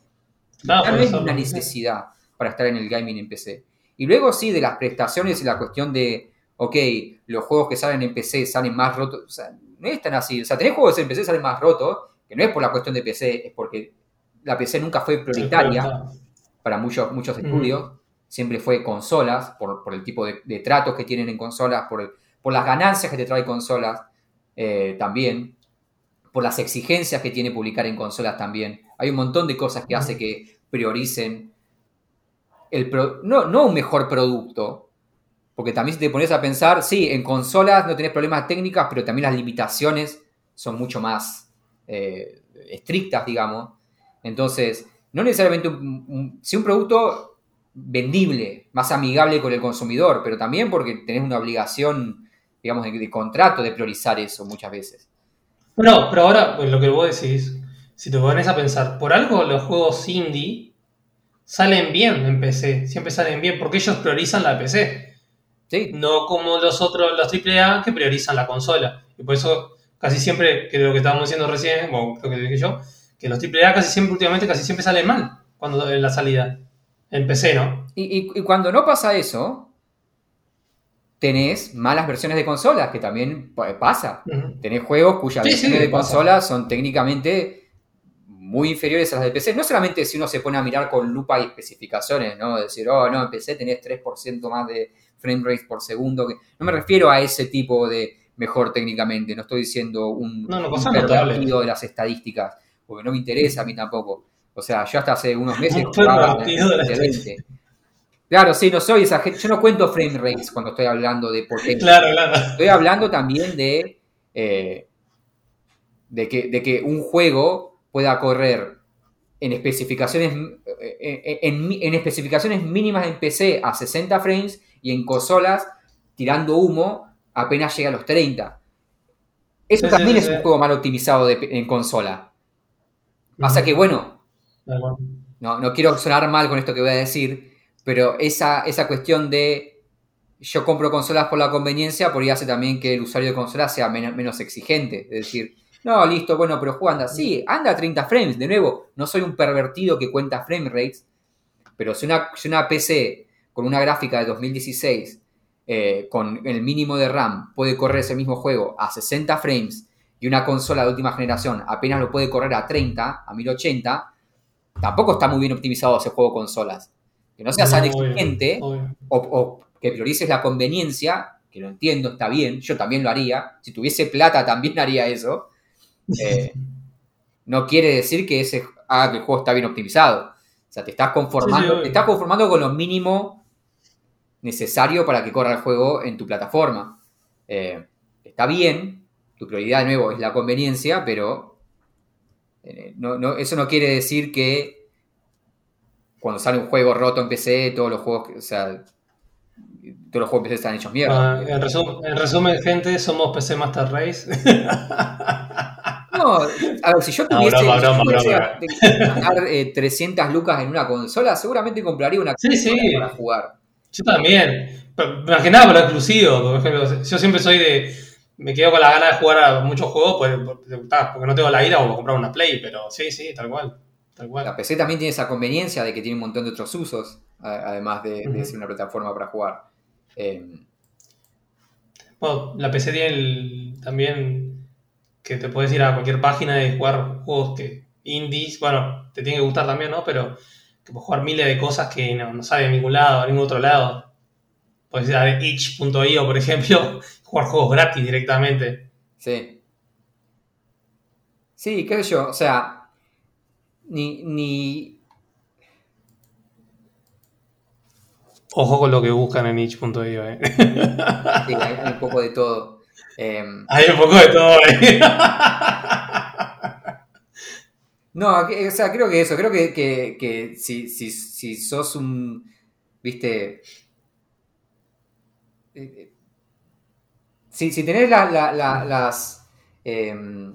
No, por no es una necesidad para estar en el gaming en PC. Y luego sí, de las prestaciones y la cuestión de, ok, los juegos que salen en PC salen más rotos. O sea, no es tan así. O sea, tenés juegos en PC salen más rotos, que no es por la cuestión de PC, es porque la PC nunca fue prioritaria para muchos, muchos Ujú. estudios. Siempre fue consolas, por, por el tipo de, de tratos que tienen en consolas, por, el- por las ganancias que te trae consolas eh, también, por las exigencias que tiene publicar en consolas también. Hay un montón de cosas que hace que prioricen el pro- no, no un mejor producto, porque también si te pones a pensar, sí, en consolas no tenés problemas técnicas, pero también las limitaciones son mucho más eh, estrictas, digamos. Entonces, no necesariamente un, un- sí un producto vendible, más amigable con el consumidor, pero también porque tenés una obligación, digamos, de, de contrato de priorizar eso muchas veces. No, pero ahora pues, lo que vos decís, si te pones a pensar, por algo los juegos indie salen bien en PC, siempre salen bien, porque ellos priorizan la PC, Sí, no como los otros, los AAA que priorizan la consola. Y por eso casi siempre, que lo que estábamos diciendo recién, o lo que dije yo, que los AAA casi siempre, últimamente, casi siempre salen mal cuando en la salida. En PC, ¿no? Y, y- y cuando no pasa eso, tenés malas versiones de consolas, que también pa- pasa. Tenés juegos cuyas Sí, versiones sí, de consolas son técnicamente muy inferiores a las de PC. No solamente si uno se pone a mirar con lupa y especificaciones, ¿no? Decir, oh, no, en PC tenés 3% más de frame rate por segundo. No me refiero a ese tipo de mejor técnicamente. No estoy diciendo un, No, un de las estadísticas, porque no me interesa a mí tampoco. O sea, yo hasta hace unos meses Un jugaba las excelente. Claro, sí, no soy esa gente. Yo no cuento frame rates cuando estoy hablando de potencia. Claro, claro. Estoy hablando también de, eh, de, que, de que un juego pueda correr en especificaciones, eh, en, en- en especificaciones mínimas en PC a 60 frames y en consolas tirando humo apenas llega a los 30. Eso Sí, también sí, es un juego mal optimizado de- en consola. Pasa que, bueno. No, no quiero sonar mal con esto que voy a decir, pero esa, esa cuestión de yo compro consolas por la conveniencia, por ahí hace también que el usuario de consola sea men- menos exigente. Es decir, no, listo, bueno, pero juega anda. Sí, anda a 30 frames. De nuevo, no soy un pervertido que cuenta frame rates, pero si una, una PC con una gráfica de 2016, eh, con el mínimo de RAM, puede correr ese mismo juego a 60 frames y una consola de última generación apenas lo puede correr a 30, a 1080, tampoco está muy bien optimizado ese juego consolas. Que no seas tan exigente obvio. o, o que priorices la conveniencia, que lo entiendo, está bien, yo también lo haría. Si tuviese plata también haría eso. [laughs] Eh, no quiere decir que ese haga que el juego está bien optimizado. O sea, te estás conformando, Sí, sí, obvio. te estás conformando con lo mínimo necesario para que corra el juego en tu plataforma. Eh, está bien, tu prioridad de nuevo es la conveniencia, pero eh, no- no- eso no quiere decir que cuando sale un juego roto en PC, todos los juegos, que- o sea, todos los juegos en PC están hechos mierda. Ah, en, resumen, en resumen, gente, somos PC Master Race. [laughs] No, a ver, si yo No, tuviese, broma, si yo broma, tuviese que gastar eh, 300 lucas en una consola, seguramente compraría una Sí, consola sí. para jugar. Yo también. Pero, más que nada lo exclusivo. Por ejemplo, yo siempre soy de. Me quedo con la gana de jugar a muchos juegos pues, porque, no tengo la ira o comprar una Play, pero sí, sí, tal cual. Tal cual. La PC también tiene esa conveniencia de que tiene un montón de otros usos, a- además de, ser una plataforma para jugar. Eh, Bueno, la PC tiene el- también que te puedes ir a cualquier página y jugar juegos que indies, bueno, te tiene que gustar también, ¿no? Pero que puedes jugar miles de cosas que no, no sale de ningún lado, a ningún otro lado. Puedes ir a itch.io, por ejemplo, jugar juegos gratis directamente. sí. Sí, qué sé yo, o sea, ni, ni, Ojo con lo que buscan en itch.io, ¿eh? sí, hay, hay un poco de todo. Eh, Hay un poco de todo ahí. No, o sea, creo que eso, creo que, que, que si, si, si sos un, viste, eh, eh, si, si tenés la- la- la- las, em,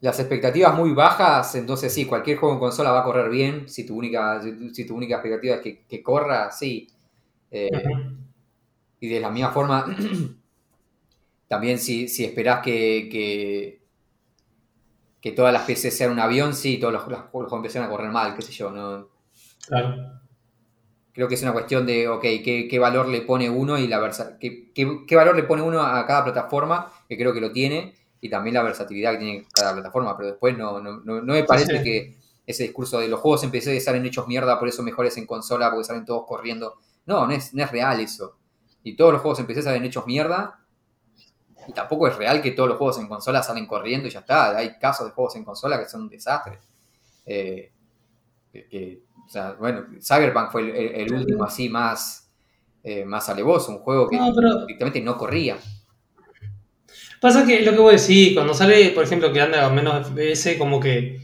las expectativas muy bajas, entonces sí, cualquier juego en consola va a correr bien, si tu única, si tu, única expectativa es que, que corra, sí. Eh, y de la misma forma, [clears throat] también si, si esperás que, que, que todas las PC sean un avión, sí, todos los, los juegos empiezan a correr mal, qué sé yo, ¿no? Claro. Creo que es una cuestión de, ok, ¿qué, qué valor le pone uno y la versa qué, qué- qué valor le pone uno a cada plataforma, que creo que lo tiene, y también la versatilidad que tiene cada plataforma, pero después no, no, no, no me parece sí. que ese discurso de los juegos en PC salen hechos mierda, por eso mejores en consola, porque salen todos corriendo. No, no es, no es real eso. Y todos los juegos en PC salen hechos mierda, y tampoco es real que todos los juegos en consola salen corriendo y ya está. Hay casos de juegos en consola que son un desastre. Eh, que, que, o sea, bueno, Cyberpunk fue el, el- el último así más, eh, más alevoso, un juego que No, pero directamente no corría. pasa que lo que voy a decir, cuando sale, por ejemplo, que anda a menos FPS, como que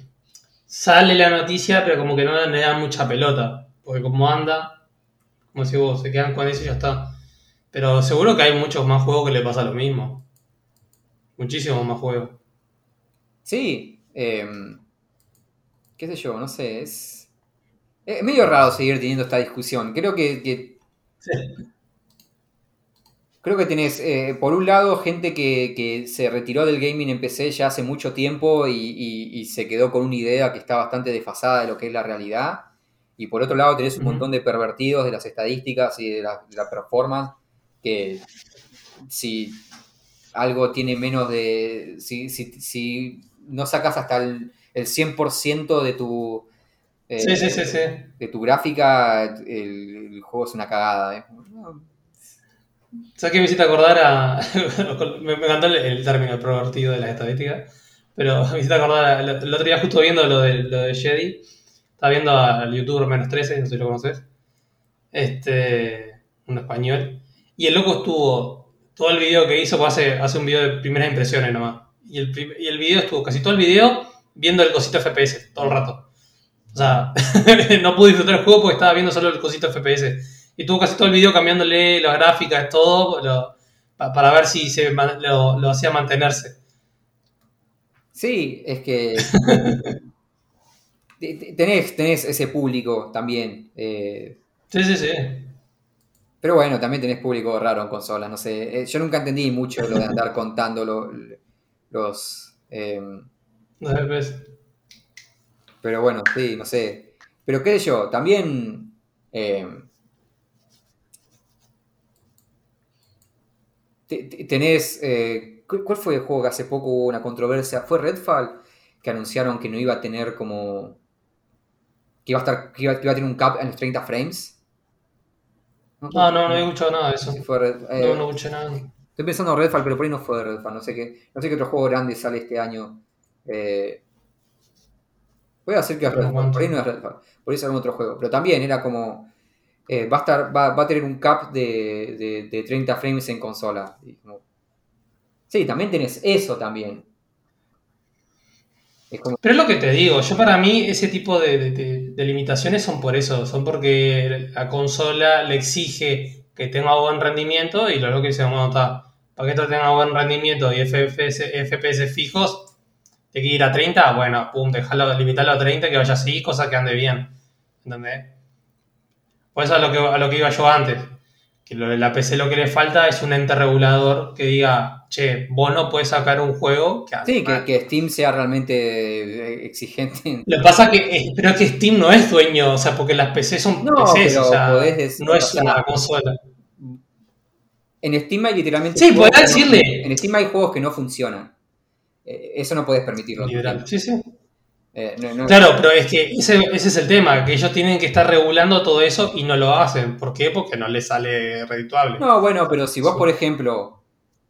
sale la noticia, pero como que no le dan mucha pelota. Porque como anda, como si vos, se quedan con eso y ya está. Pero seguro que hay muchos más juegos que le pasa lo mismo. Muchísimos más juegos. Sí, eh, qué sé yo, no sé, es, es medio raro seguir teniendo esta discusión. Creo que, que- Sí. creo que tenés, eh, por un lado, gente que, que se retiró del gaming en PC ya hace mucho tiempo y, y- y se quedó con una idea que está bastante desfasada de lo que es la realidad. Y por otro lado, tenés un montón de pervertidos de las estadísticas y de la, de la performance que si algo tiene menos de. Si, si, si no sacas hasta el, el 100% de tu. Eh, Sí, sí, sí, sí. De tu gráfica, el, el juego es una cagada. ¿eh? ¿Sabes qué me hiciste acordar a. [laughs] me, me encantó el, el término pervertido de las estadísticas. Pero [laughs] me hiciste acordar. a- el, el otro día, justo viendo lo de, lo de Jedi, estaba viendo al youtuber menos 13, no sé si lo conoces. Este. Un español. Y el loco estuvo. Todo el video que hizo, pues hace, hace un video de primeras impresiones nomás. Y el, y el video estuvo casi todo el video viendo el cosito FPS todo el rato. O sea, [laughs] no pude disfrutar el juego porque estaba viendo solo el cosito FPS. Y tuvo casi todo el video cambiándole las gráficas, todo, lo- pa- para ver si se lo, lo hacía mantenerse. Sí, es que. [laughs] te- te- tenés, tenés ese público también. eh, Sí, sí, sí. pero bueno, también tenés público raro en consolas. No sé. eh, yo nunca entendí mucho lo de andar [laughs] contando lo- los. eh, No pues, Pero bueno, sí, no sé. Pero qué sé yo, también. eh, te- te- tenés. eh, ¿cu- ¿Cuál fue el juego que hace poco hubo una controversia? ¿Fue Redfall? Que anunciaron que no iba a tener como. Que iba a, estar, que iba, que iba a tener un cap en los 30 frames. No, no, no he escuchado nada de eso. Fue Red- eh, No, no escuché nada. Estoy pensando en Redfall, pero por ahí no fue Redfall. No sé qué, no sé qué otro juego grande sale este año. Eh, voy a decir que por ahí no es Redfall. Por ahí otro juego. Pero también era como. eh, va, a estar, va, va a tener un cap de, de- de 30 frames en consola. Y como- sí, también tenés eso también. Es como. Pero es lo que te digo, yo para mí ese tipo de, limitaciones son por eso, son porque la consola le exige que tenga buen rendimiento y lo lo que dice, bueno, para que esto tenga buen rendimiento y FPS, FPS fijos, te que ir a 30, bueno, pum, dejarlo, limitarlo a 30 que vaya así, cosa que ande bien. ¿Entendés? Por eso a lo que, a lo que iba yo antes. Que lo de la PC lo que le falta es un ente regulador que diga, che, vos no puedes sacar un juego que ande Sí, mal". que, que Steam sea realmente eh, exigente. en- Lo que pasa que, eh, pero es que Steam no es dueño, o sea, porque las PC son No, PCs, o sea, decir- no o es sea, una consola. En Steam hay literalmente. Sí, podés no- decirle. en Steam hay juegos que no funcionan. Eh, eso no puedes permitirlo. Liberal. Sí, sí. Eh, no- no- Claro, pero es que ese, ese es el tema, que ellos tienen que estar regulando todo eso y no lo hacen. ¿Por qué? Porque no les sale redituable. No, bueno, pero si vos, Sí. por ejemplo,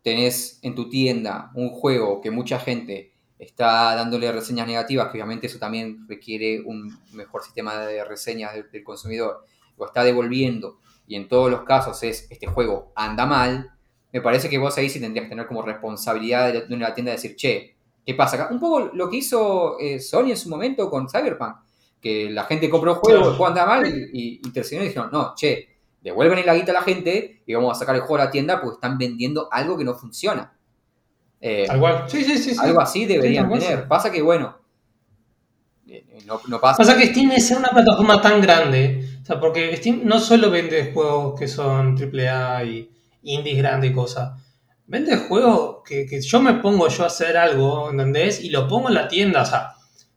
tenés en tu tienda un juego que mucha gente está dándole reseñas negativas, que obviamente eso también requiere un mejor sistema de reseñas del, del consumidor, o está devolviendo, y en todos los casos es este juego anda mal, me parece que vos ahí sí tendrías que tener como responsabilidad de la tienda de decir, che, ¿Qué pasa acá? Un poco lo que hizo eh, Sony en su momento con Cyberpunk, que la gente compró juegos, el juego andaba mal y, y dijeron, no, che, devuelven la guita a la gente y vamos a sacar el juego a la tienda porque están vendiendo algo que no funciona. Eh, sí, sí, sí, algo así deberían tener. Pasa que, bueno, eh, no, no, pasa. Pasa que Steam ser una plataforma tan grande, o sea, porque Steam no solo vende juegos que son AAA y indies grandes y cosas Vende juegos que, yo me pongo yo a hacer algo, ¿entendés? Y lo pongo en la tienda, o sea,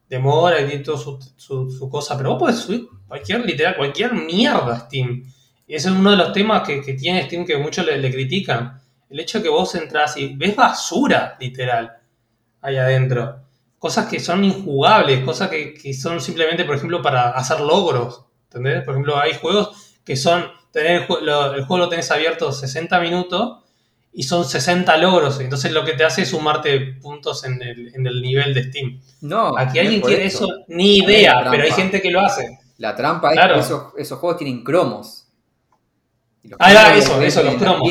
demora y tiene toda su, cosa, pero vos podés subir cualquier, literal, cualquier mierda a Steam. Y ese es uno de los temas que, tiene Steam que muchos le, critican. El hecho de que vos entras y ves basura, literal, ahí adentro. Cosas que son injugables, cosas que, que son simplemente, por ejemplo, para hacer logros. ¿Entendés? Por ejemplo, hay juegos que son, tener el, el juego lo tenés abierto 60 minutos y son 60 logros. Entonces lo que te hace es sumarte puntos en el, nivel de Steam. No. Aquí alguien quiere eso, ni idea, pero hay gente que lo hace. La trampa es que esos, juegos tienen cromos. Ah, va, eso, eso, los cromos.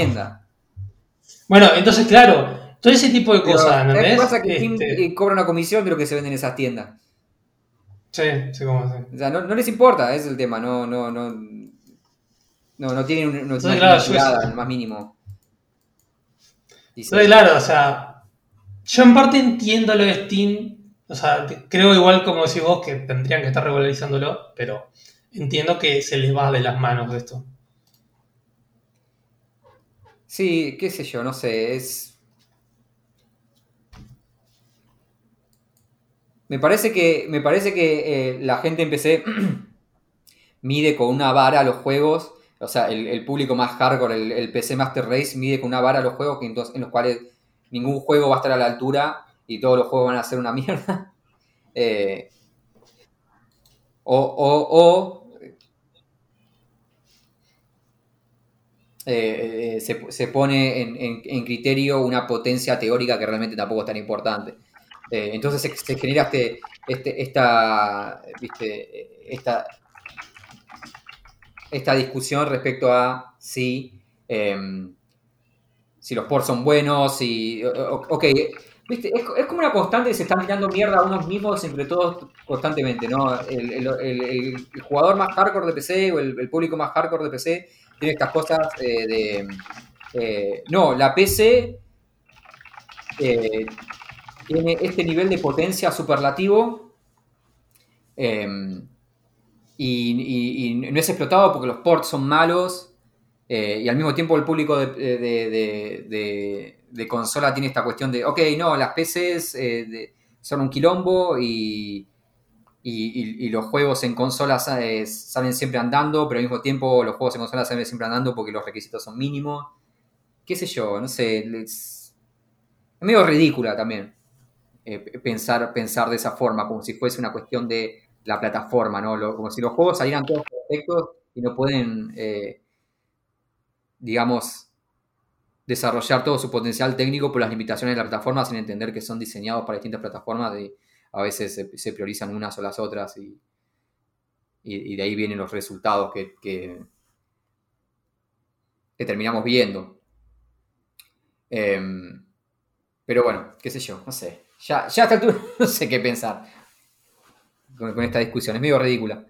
Bueno, entonces, claro, todo ese tipo de cosas, ¿no ¿Qué pasa que Steam este cobra una comisión de lo que se vende en esas tiendas? Sí, sí, como así. O sea, no, les importa, es el tema, no, no, no. No, no tienen una, no, más mínimo. Dice, claro, o sea, yo en parte entiendo lo de Steam, o sea, creo igual como decís vos que tendrían que estar regularizándolo, pero entiendo que se les va de las manos esto. Sí, qué sé yo, no sé, es... Me parece que, me parece que eh, la gente empecé [clears throat] mide con una vara los juegos o sea, el, público más hardcore, el, PC Master Race, mide con una vara los juegos que en los cuales ningún juego va a estar a la altura y todos los juegos van a ser una [laughs] mierda. Eh, o, o, eh, se, pone en, criterio una potencia teórica que realmente tampoco es tan importante. Eh, entonces se, genera este, este, esta, ¿viste? esta esta discusión respecto a si, em, si los ports son buenos, si... Ok, ¿viste? Es, como una constante se están tirando mierda a unos mismos entre todos constantemente, ¿no? El, jugador más hardcore de PC o el, público más hardcore de PC tiene estas cosas eh, de... Eh, no, la PC eh, tiene este nivel de potencia superlativo. Em, y, no es explotado porque los ports son malos eh, y al mismo tiempo el público de, consola tiene esta cuestión de, ok, no, las PCs eh, son un quilombo y, los juegos en consola salen siempre andando, pero al mismo tiempo los juegos en consola salen siempre andando porque los requisitos son mínimos. ¿Qué sé yo? No sé. Es, medio ridícula también eh, pensar, pensar de esa forma, como si fuese una cuestión de la plataforma, ¿no? como si los juegos salieran todos perfectos y no pueden, eh, digamos, desarrollar todo su potencial técnico por las limitaciones de la plataforma sin entender que son diseñados para distintas plataformas y a veces se, priorizan unas o las otras y, y, de ahí vienen los resultados que, que, terminamos viendo. Em, pero bueno, qué sé yo, no sé. Ya, ya hasta tú [laughs] no sé qué pensar con, esta discusión. Es medio ridícula.